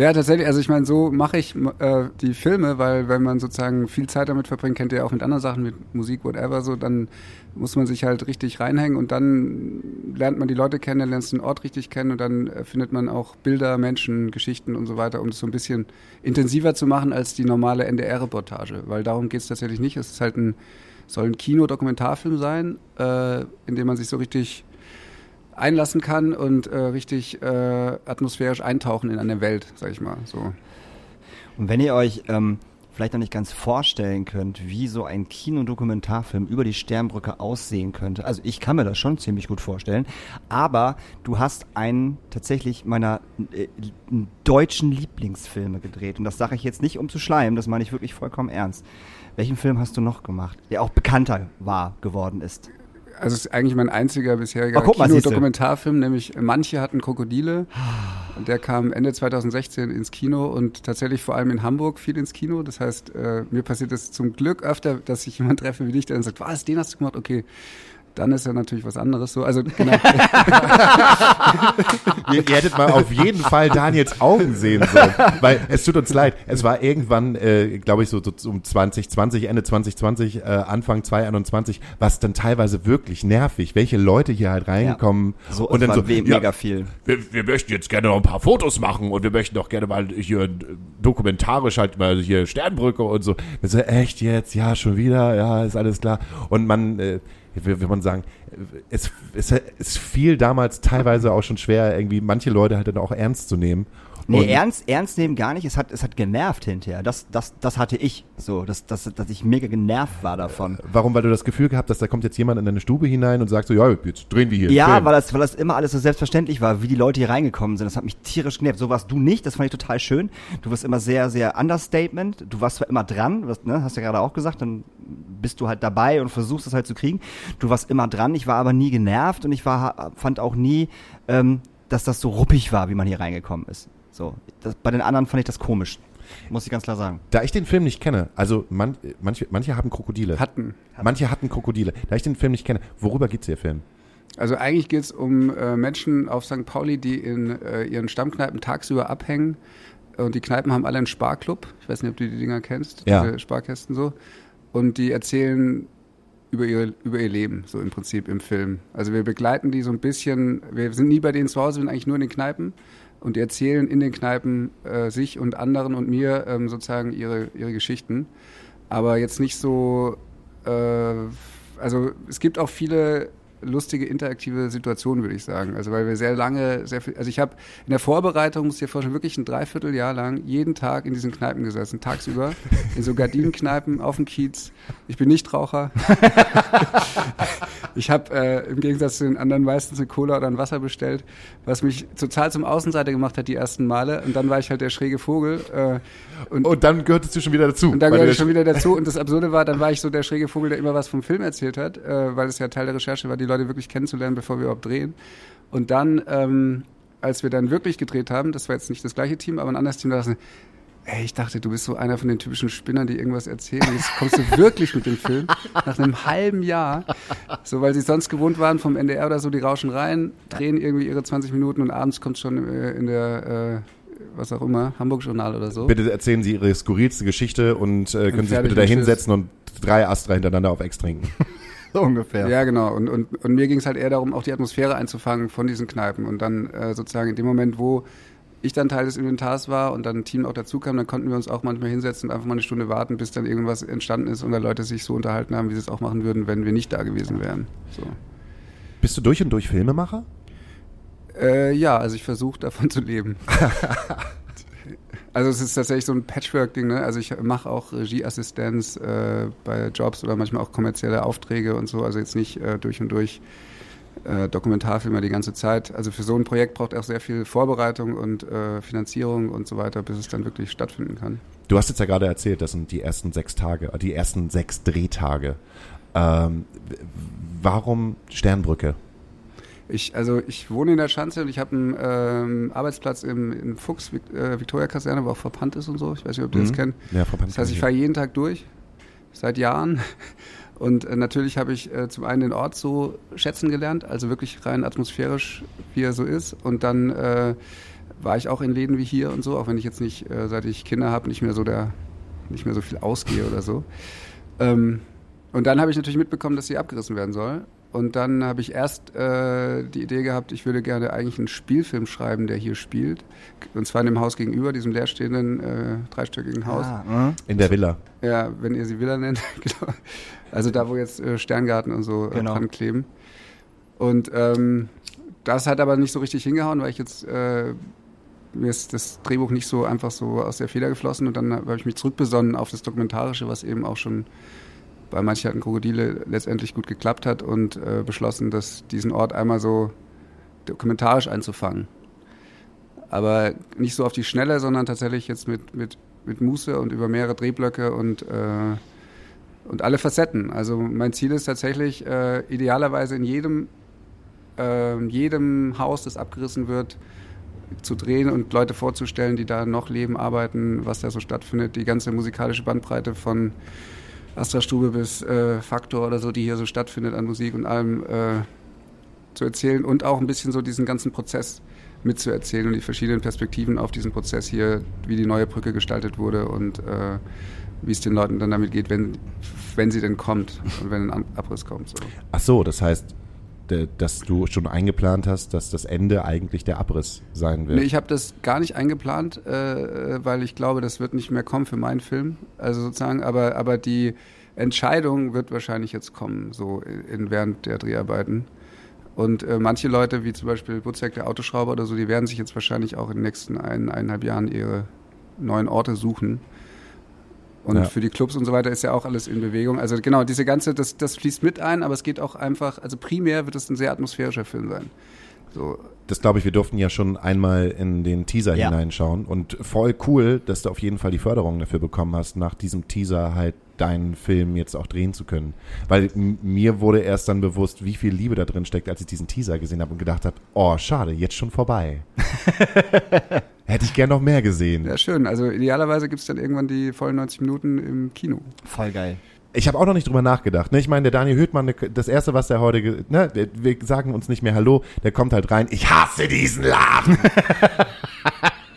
Ja, tatsächlich. Also ich meine, so mache ich äh, die Filme, weil wenn man sozusagen viel Zeit damit verbringt, kennt ihr ja auch mit anderen Sachen, mit Musik, whatever, so, dann muss man sich halt richtig reinhängen und dann lernt man die Leute kennen, dann lernst du den Ort richtig kennen und dann äh, findet man auch Bilder, Menschen, Geschichten und so weiter, um es so ein bisschen intensiver zu machen als die normale NDR-Reportage. Weil darum geht es tatsächlich nicht. Es ist halt ein, soll ein Kino-Dokumentarfilm sein, äh, in dem man sich so richtig einlassen kann und äh, richtig äh, atmosphärisch eintauchen in eine Welt, sag ich mal. So. Und wenn ihr euch ähm, vielleicht noch nicht ganz vorstellen könnt, wie so ein Kinodokumentarfilm über die Sternbrücke aussehen könnte, also ich kann mir das schon ziemlich gut vorstellen, aber du hast einen tatsächlich meiner äh, deutschen Lieblingsfilme gedreht und das sage ich jetzt nicht um zu schleimen, das meine ich wirklich vollkommen ernst. Welchen Film hast du noch gemacht, der auch bekannter war geworden ist? Also es ist eigentlich mein einziger bisheriger Oh. Kinodokumentarfilm, nämlich Manche hatten Krokodile. Der kam Ende 2016 ins Kino und tatsächlich vor allem in Hamburg viel ins Kino. Das heißt, äh, mir passiert es zum Glück öfter, dass ich jemanden treffe wie dich, der dann sagt, was, den hast du gemacht? Okay, dann ist ja natürlich was anderes so. Also genau. [laughs] ihr, ihr hättet mal auf jeden Fall Daniels Augen sehen sollen. Weil es tut uns leid. Es war irgendwann, äh, glaube ich, so, so um 2020, Ende 2020, äh, Anfang 2021, was dann teilweise wirklich nervig, welche Leute hier halt reinkommen So, und dann so, ja, mega viel. wir, wir möchten jetzt gerne noch ein paar Fotos machen und wir möchten doch gerne mal hier äh, dokumentarisch halt mal hier Sternbrücke und so. Wir so, echt jetzt? Ja, schon wieder? Ja, ist alles klar. Und man, äh, wie, wie man sagen, es, es, es fiel damals teilweise auch schon schwer, irgendwie manche Leute halt dann auch ernst zu nehmen. Nee, Und- ernst, ernst nehmen gar nicht. Es hat, es hat genervt hinterher. Das, das, das hatte ich so, dass, dass, dass ich mega genervt war davon. Warum? Weil du das Gefühl gehabt hast, da kommt jetzt jemand in deine Stube hinein und sagt so, ja, jetzt drehen wir hier. Ja, Film. weil das, weil das immer alles so selbstverständlich war, wie die Leute hier reingekommen sind. Das hat mich tierisch genervt. So warst du nicht, das fand ich total schön. Du warst immer sehr, sehr Understatement. Du warst zwar immer dran, was, ne, hast du ja gerade auch gesagt, dann bist du halt dabei und versuchst es halt zu kriegen. Du warst immer dran, ich war aber nie genervt und ich war, fand auch nie, ähm, dass das so ruppig war, wie man hier reingekommen ist. So, das, bei den anderen fand ich das komisch. Muss ich ganz klar sagen. Da ich den Film nicht kenne, also man, manche, manche haben Krokodile. Hatten. Manche hatten Krokodile. Da ich den Film nicht kenne, worüber geht's der Film? Also eigentlich geht es um äh, Menschen auf St. Pauli, die in äh, ihren Stammkneipen tagsüber abhängen. Und die Kneipen haben alle einen Sparclub. Ich weiß nicht, ob du die Dinger kennst, Ja. diese Sparkästen so. Und die erzählen über, ihre, über ihr Leben, so im Prinzip im Film. Also wir begleiten die so ein bisschen, wir sind nie bei denen zu Hause, wir sind eigentlich nur in den Kneipen. Und die erzählen in den Kneipen äh, sich und anderen und mir ähm, sozusagen ihre, ihre Geschichten. Aber jetzt nicht so, äh, also es gibt auch viele lustige interaktive Situationen, würde ich sagen. Also weil wir sehr lange, sehr viel, also ich habe in der Vorbereitung, muss ich dir vorstellen, wirklich ein Dreivierteljahr lang jeden Tag in diesen Kneipen gesessen, tagsüber, in so Gardinenkneipen auf dem Kiez. Ich bin nicht Raucher. [laughs] Ich habe äh, im Gegensatz zu den anderen meistens eine Cola oder ein Wasser bestellt, was mich total zum Außenseiter gemacht hat die ersten Male. Und dann war ich halt der schräge Vogel. Äh, und, Und dann gehörtest du schon wieder dazu. und dann gehörte ich schon wieder dazu. Und das [laughs] Absurde war, dann war ich so der schräge Vogel, der immer was vom Film erzählt hat, äh, weil es ja Teil der Recherche war, die Leute wirklich kennenzulernen, bevor wir überhaupt drehen. Und dann, ähm, als wir dann wirklich gedreht haben, das war jetzt nicht das gleiche Team, aber ein anderes Team, da ey, ich dachte, du bist so einer von den typischen Spinnern, die irgendwas erzählen. Jetzt kommst du wirklich mit dem Film nach einem halben Jahr. So, weil sie sonst gewohnt waren vom NDR oder so, die rauschen rein, drehen irgendwie ihre 20 Minuten und abends kommt schon äh, in der, äh, was auch immer, Hamburg-Journal oder so. Bitte erzählen Sie Ihre skurrilste Geschichte und äh, können Sie sich bitte da hinsetzen und drei Astra hintereinander auf Ex trinken. [laughs] So ungefähr. Ja, genau. Und, und, und mir ging es halt eher darum, auch die Atmosphäre einzufangen von diesen Kneipen. Und dann äh, sozusagen in dem Moment, wo ich dann Teil des Inventars war und dann ein Team auch dazu kam, dann konnten wir uns auch manchmal hinsetzen und einfach mal eine Stunde warten, bis dann irgendwas entstanden ist und da Leute sich so unterhalten haben, wie sie es auch machen würden, wenn wir nicht da gewesen wären. So. Bist du durch und durch Filmemacher? Äh, ja, also ich versuche davon zu leben. [laughs] also es ist tatsächlich so ein Patchwork-Ding, ne? Also ich mache auch Regieassistenz äh, bei Jobs oder manchmal auch kommerzielle Aufträge und so, also jetzt nicht äh, durch und durch äh, Dokumentarfilmer die ganze Zeit. Also für so ein Projekt braucht er auch sehr viel Vorbereitung und äh, Finanzierung und so weiter, bis es dann wirklich stattfinden kann. Du hast jetzt ja gerade erzählt, das sind die ersten sechs Tage, äh, die ersten sechs Drehtage. Ähm, warum Sternbrücke? Ich, also ich wohne in der Schanze und ich habe einen ähm, Arbeitsplatz im, im Fuchs, äh, Victoria-Kaserne, wo auch verpannt ist und so. Ich weiß nicht, ob du das Mhm. kennst. Ja, Das heißt, ich fahre jeden Tag durch, seit Jahren. Und äh, natürlich habe ich äh, zum einen den Ort so schätzen gelernt, also wirklich rein atmosphärisch, wie er so ist. Und dann äh, war ich auch in Läden wie hier und so, auch wenn ich jetzt nicht, äh, seit ich Kinder habe, nicht mehr so der, nicht mehr so viel ausgehe oder so. Ähm, und dann habe ich natürlich mitbekommen, dass sie abgerissen werden soll. Und dann habe ich erst äh, die Idee gehabt, ich würde gerne eigentlich einen Spielfilm schreiben, der hier spielt. Und zwar in dem Haus gegenüber, diesem leerstehenden, äh, dreistöckigen Haus. Ah, In der Villa. Ja, wenn ihr sie Villa nennt, [laughs] genau. Also da, wo jetzt äh, Sterngarten und so äh, Genau. dran kleben. Und ähm, das hat aber nicht so richtig hingehauen, weil ich jetzt, äh, mir ist das Drehbuch nicht so einfach so aus der Feder geflossen und dann habe ich mich zurückbesonnen auf das Dokumentarische, was eben auch schon bei manchen hatten Krokodile letztendlich gut geklappt hat und äh, beschlossen, dass diesen Ort einmal so dokumentarisch einzufangen. Aber nicht so auf die Schnelle, sondern tatsächlich jetzt mit, mit, mit Muße und über mehrere Drehblöcke und, äh, und alle Facetten. Also mein Ziel ist tatsächlich, äh, idealerweise in jedem, äh, jedem Haus, das abgerissen wird, zu drehen und Leute vorzustellen, die da noch leben, arbeiten, was da so stattfindet. Die ganze musikalische Bandbreite von Astra Stube bis äh, Faktor oder so, die hier so stattfindet an Musik und allem äh, zu erzählen und auch ein bisschen so diesen ganzen Prozess mitzuerzählen und die verschiedenen Perspektiven auf diesen Prozess hier, wie die neue Brücke gestaltet wurde und äh, wie es den Leuten dann damit geht, wenn, wenn sie denn kommt und wenn ein Abriss kommt. So. Ach so, das heißt, dass du schon eingeplant hast, dass das Ende eigentlich der Abriss sein wird. Nee, ich habe das gar nicht eingeplant, äh, weil ich glaube, das wird nicht mehr kommen für meinen Film. Also sozusagen, aber, aber die Entscheidung wird wahrscheinlich jetzt kommen, so in, während der Dreharbeiten. Und äh, manche Leute, wie zum Beispiel Butzek, der Autoschrauber oder so, die werden sich jetzt wahrscheinlich auch in den nächsten ein, eineinhalb Jahren ihre neuen Orte suchen. Und Ja. für die Clubs und so weiter ist ja auch alles in Bewegung. Also genau, diese ganze, das, das fließt mit ein, aber es geht auch einfach, also primär wird es ein sehr atmosphärischer Film sein. So, das glaube ich, wir durften ja schon einmal in den Teaser Ja. hineinschauen und voll cool, dass du auf jeden Fall die Förderung dafür bekommen hast, nach diesem Teaser halt deinen Film jetzt auch drehen zu können. Weil mir wurde erst dann bewusst, wie viel Liebe da drin steckt, als ich diesen Teaser gesehen habe und gedacht habe, oh, schade, jetzt schon vorbei. [laughs] Hätte ich gern noch mehr gesehen. Ja, schön. Also idealerweise gibt es dann irgendwann die vollen 90 Minuten im Kino. Voll geil. Ich habe auch noch nicht drüber nachgedacht. Ne? Ich meine, der Daniel Höhtmann, das erste, was der heute, ne, wir- wir sagen uns nicht mehr Hallo, der kommt halt rein. Ich hasse diesen Laden. [laughs]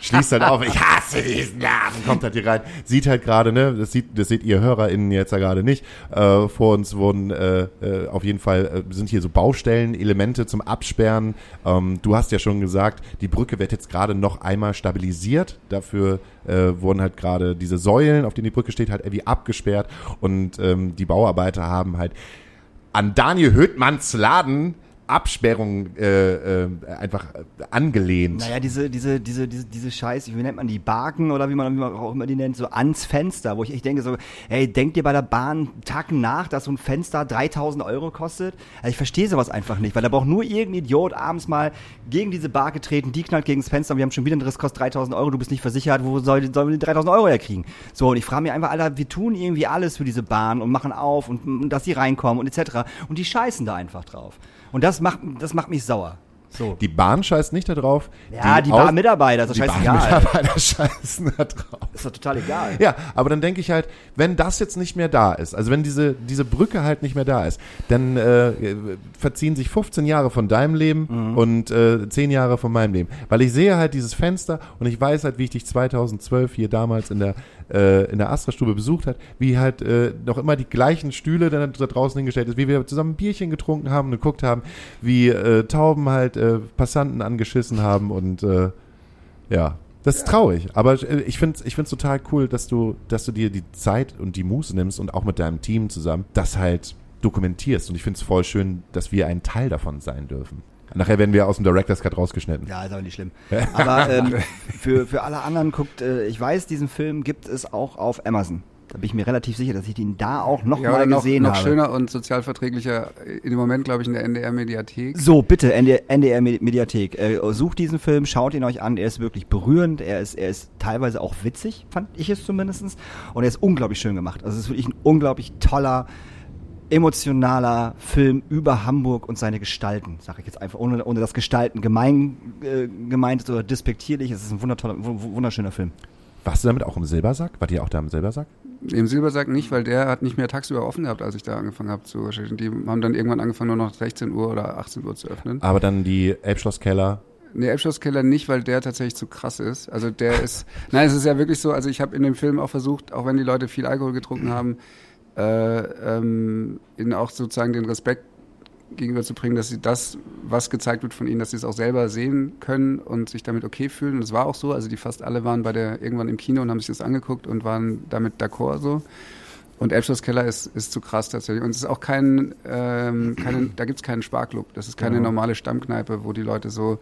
Schließt halt auf, ich hasse diesen Laden, kommt halt hier rein, sieht halt gerade, ne, das sieht, das seht ihr HörerInnen jetzt ja gerade nicht. Äh, vor uns wurden äh, äh, auf jeden Fall äh, sind hier so Baustellen, Elemente zum Absperren. Ähm, du hast ja schon gesagt, die Brücke wird jetzt gerade noch einmal stabilisiert. Dafür äh, wurden halt gerade diese Säulen, auf denen die Brücke steht, halt irgendwie abgesperrt und ähm, die Bauarbeiter haben halt an Daniel Höhtmanns Laden Absperrung äh, äh, einfach äh, angelehnt. Naja, diese, diese, diese, diese, diese Scheiß, wie nennt man die, Barken oder wie man, wie man auch immer die nennt, so ans Fenster, wo ich echt denke so, hey, denkt ihr bei der Bahn Tacken nach, dass so ein Fenster 3000 Euro kostet? Also ich verstehe sowas einfach nicht, weil da braucht nur irgendein Idiot abends mal gegen diese Barke treten, die knallt gegen das Fenster und wir haben schon wieder einen Riss, kostet 3000 Euro, du bist nicht versichert, wo soll, sollen wir die 3000 Euro herkriegen? So, und ich frage mich einfach, Alter, wir tun irgendwie alles für diese Bahn und machen auf und, und dass sie reinkommen und etc. Und die scheißen da einfach drauf. Und das macht, das macht mich sauer. So. Die Bahn scheißt nicht da drauf. Ja, die, Aus- Bahnmitarbeiter, ist die doch scheißegal. Bahnmitarbeiter [laughs] scheißen da drauf. Ist doch total egal. Ja, aber dann denke ich halt, wenn das jetzt nicht mehr da ist, also wenn diese, diese Brücke halt nicht mehr da ist, dann äh, verziehen sich 15 Jahre von deinem Leben Mhm. und äh, 10 Jahre von meinem Leben. Weil ich sehe halt dieses Fenster und ich weiß halt, wie ich dich 2012 hier damals in der, äh, in der Astra-Stube besucht hat, wie halt äh, noch immer die gleichen Stühle dann da draußen hingestellt ist, wie wir zusammen ein Bierchen getrunken haben und geguckt haben, wie äh, Tauben halt äh, Passanten angeschissen haben und äh, ja, das ist traurig. Aber äh, ich finde es ich find's total cool, dass du, dass du dir die Zeit und die Muße nimmst und auch mit deinem Team zusammen das halt dokumentierst. Und ich finde es voll schön, dass wir ein Teil davon sein dürfen. Nachher werden wir aus dem Director's Cut rausgeschnitten. Ja, ist aber nicht schlimm. [laughs] Aber ähm, für, für alle anderen guckt, äh, ich weiß, diesen Film gibt es auch auf Amazon. Da bin ich mir relativ sicher, dass ich ihn da auch noch Ja, mal noch, gesehen noch habe. schöner und sozialverträglicher, äh, im Moment glaube ich in der NDR-Mediathek. So, bitte, NDR, NDR Medi- Mediathek. Äh, sucht diesen Film, schaut ihn euch an. Er ist wirklich berührend. Er ist, er ist teilweise auch witzig, fand ich es zumindestens. Und er ist unglaublich schön gemacht. Also es ist wirklich ein unglaublich toller, emotionaler Film über Hamburg und seine Gestalten, sage ich jetzt einfach, ohne, ohne das Gestalten gemein, äh, gemeint ist oder despektierlich. Es ist ein wundertoller, wunderschöner Film. Warst du damit auch im Silbersack? Wart ihr auch da im Silbersack? Im Silbersack nicht, weil der hat nicht mehr tagsüber offen gehabt, als ich da angefangen habe zu recherchieren. Die haben dann irgendwann angefangen, nur noch 16 Uhr oder 18 Uhr zu öffnen. Aber dann die Elbschlosskeller. Nee, Elbschlosskeller nicht, weil der tatsächlich zu krass ist. Also der ist, [laughs] nein, es ist ja wirklich so, also ich habe in dem Film auch versucht, auch wenn die Leute viel Alkohol getrunken haben, äh, ähm, ihnen auch sozusagen den Respekt gegenüberzubringen, dass sie das, was gezeigt wird von ihnen, dass sie es auch selber sehen können und sich damit okay fühlen. Und es war auch so, also die fast alle waren bei der irgendwann im Kino und haben sich das angeguckt und waren damit d'accord so. Und Elbschlosskeller ist, ist zu krass tatsächlich. Und es ist auch kein, ähm, keine, da gibt's keinen Sparklub. Das ist keine normale Stammkneipe, wo die Leute so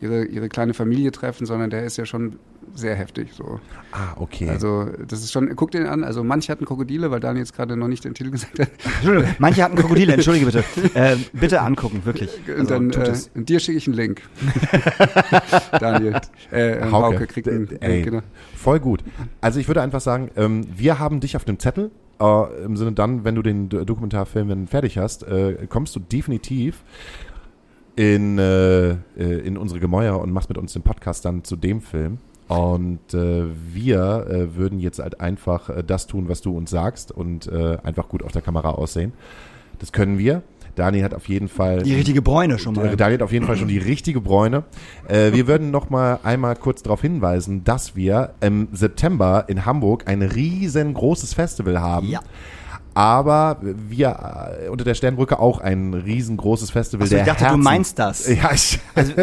ihre, ihre kleine Familie treffen, sondern der ist ja schon sehr heftig so. Ah, okay. Also das ist schon, guck den an, also manche hatten Krokodile, weil Daniel jetzt gerade noch nicht den Titel gesagt hat. Entschuldigung, manche hatten Krokodile, entschuldige bitte. [laughs] Äh, bitte angucken, wirklich. Also, Und dann, tut äh, dir schicke ich einen Link. [laughs] Daniel. Äh, Hauke. Hauke kriegt einen Ey, Link, genau. Voll gut. Also ich würde einfach sagen, ähm, wir haben dich auf dem Zettel. Äh, Im Sinne dann, wenn du den Do- Dokumentarfilm wenn fertig hast, äh, kommst du definitiv in, äh, äh, in unsere Gemäuer und machst mit uns den Podcast dann zu dem Film. Und äh, wir äh, würden jetzt halt einfach äh, das tun, was du uns sagst und äh, einfach gut auf der Kamera aussehen. Das können wir. Dani hat auf jeden Fall Die richtige Bräune schon mal. Daniel hat auf jeden Fall schon die richtige Bräune. Äh, wir würden noch mal einmal kurz darauf hinweisen, dass wir im September in Hamburg ein riesengroßes Festival haben. Ja. Aber wir äh, unter der Sternbrücke auch ein riesengroßes Festival Achso, ich der dachte, du Herzen. meinst das. Ja, ich, [laughs] Also,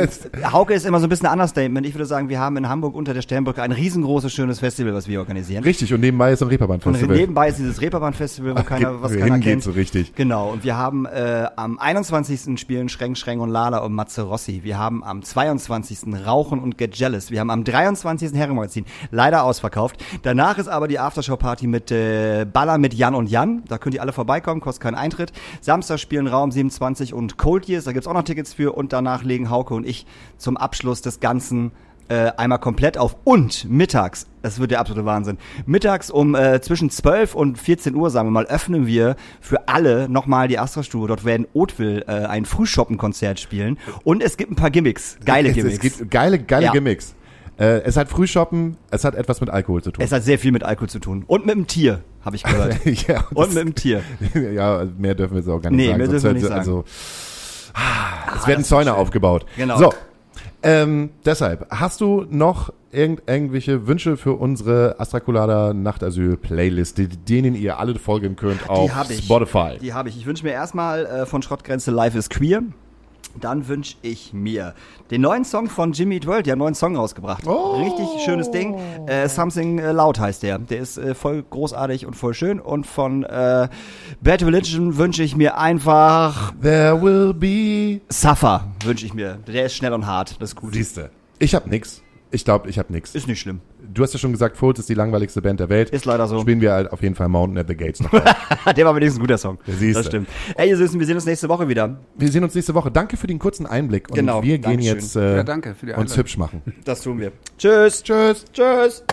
Hauke ist immer so ein bisschen ein Understatement. Ich würde sagen, wir haben in Hamburg unter der Sternbrücke ein riesengroßes, schönes Festival, was wir organisieren. richtig. Und nebenbei ist ein Und Reeperbahn-Festival. nebenbei ist dieses Reeperbahn-Festival, wo keiner, was keiner kennt. so richtig. Genau, und wir haben äh, am 21. spielen Schränk, Schränk und Lala und Matze Rossi. Wir haben am 22. Rauchen und Get Jealous. Wir haben am 23. Herrenmagazin. Leider ausverkauft. Danach ist aber die Aftershow-Party mit äh, Baller mit Jan und Jan. Da könnt ihr alle vorbeikommen, kostet keinen Eintritt. Samstag spielen Raum 27 und Cold Years. Da gibt's auch noch Tickets für. Und danach legen Hauke und ich zum Abschluss des Ganzen äh, einmal komplett auf und mittags, das wird der absolute Wahnsinn, mittags um äh, zwischen 12 und 14 Uhr, sagen wir mal, öffnen wir für alle nochmal die Astra-Stube. Dort werden Oatville äh, ein Frühschoppen-Konzert spielen und es gibt ein paar Gimmicks, geile es, Gimmicks. Es gibt geile, geile Ja. Gimmicks. Äh, es hat Frühshoppen, es hat etwas mit Alkohol zu tun. es hat sehr viel mit Alkohol zu tun und mit dem Tier, habe ich gehört. [laughs] ja, und mit dem Tier. [laughs] ja, mehr dürfen wir jetzt auch gar nicht Nee, sagen. mehr dürfen wir nicht Also, ah, es werden Zäune aufgebaut. Genau. So, ähm, deshalb, hast du noch irgend, irgendwelche Wünsche für unsere Astrakulada Nachtasyl Playlist, die- denen ihr alle folgen könnt auf hab ich. Spotify? Die habe ich. Ich wünsche mir erstmal äh, von Schrottgrenze Life is Queer. Dann wünsche ich mir den neuen Song von Jimmy Eat World. Die haben einen neuen Song rausgebracht. Oh. Richtig schönes Ding. Äh, Something äh, Loud heißt der. Der ist äh, voll großartig und voll schön. Und von äh, Bad Religion wünsche ich mir einfach There will be. Suffer. Wünsche ich mir. Der ist schnell und hart. Das ist gut. Siehste. Ich hab nix. Ich glaube, ich hab nix. Ist nicht schlimm. Du hast ja schon gesagt, Fools ist die langweiligste Band der Welt. Ist leider so. Spielen wir halt auf jeden Fall Mountain at the Gates noch. [laughs] der war wenigstens ein guter Song. siehste. Das stimmt. Ey, ihr Süßen, wir sehen uns nächste Woche wieder. wir sehen uns nächste Woche. Danke für den kurzen Einblick. Und Genau, wir gehen Dankeschön. jetzt äh, Ja, danke für die uns Einladung. hübsch machen. Das tun wir. Tschüss. Tschüss. Tschüss.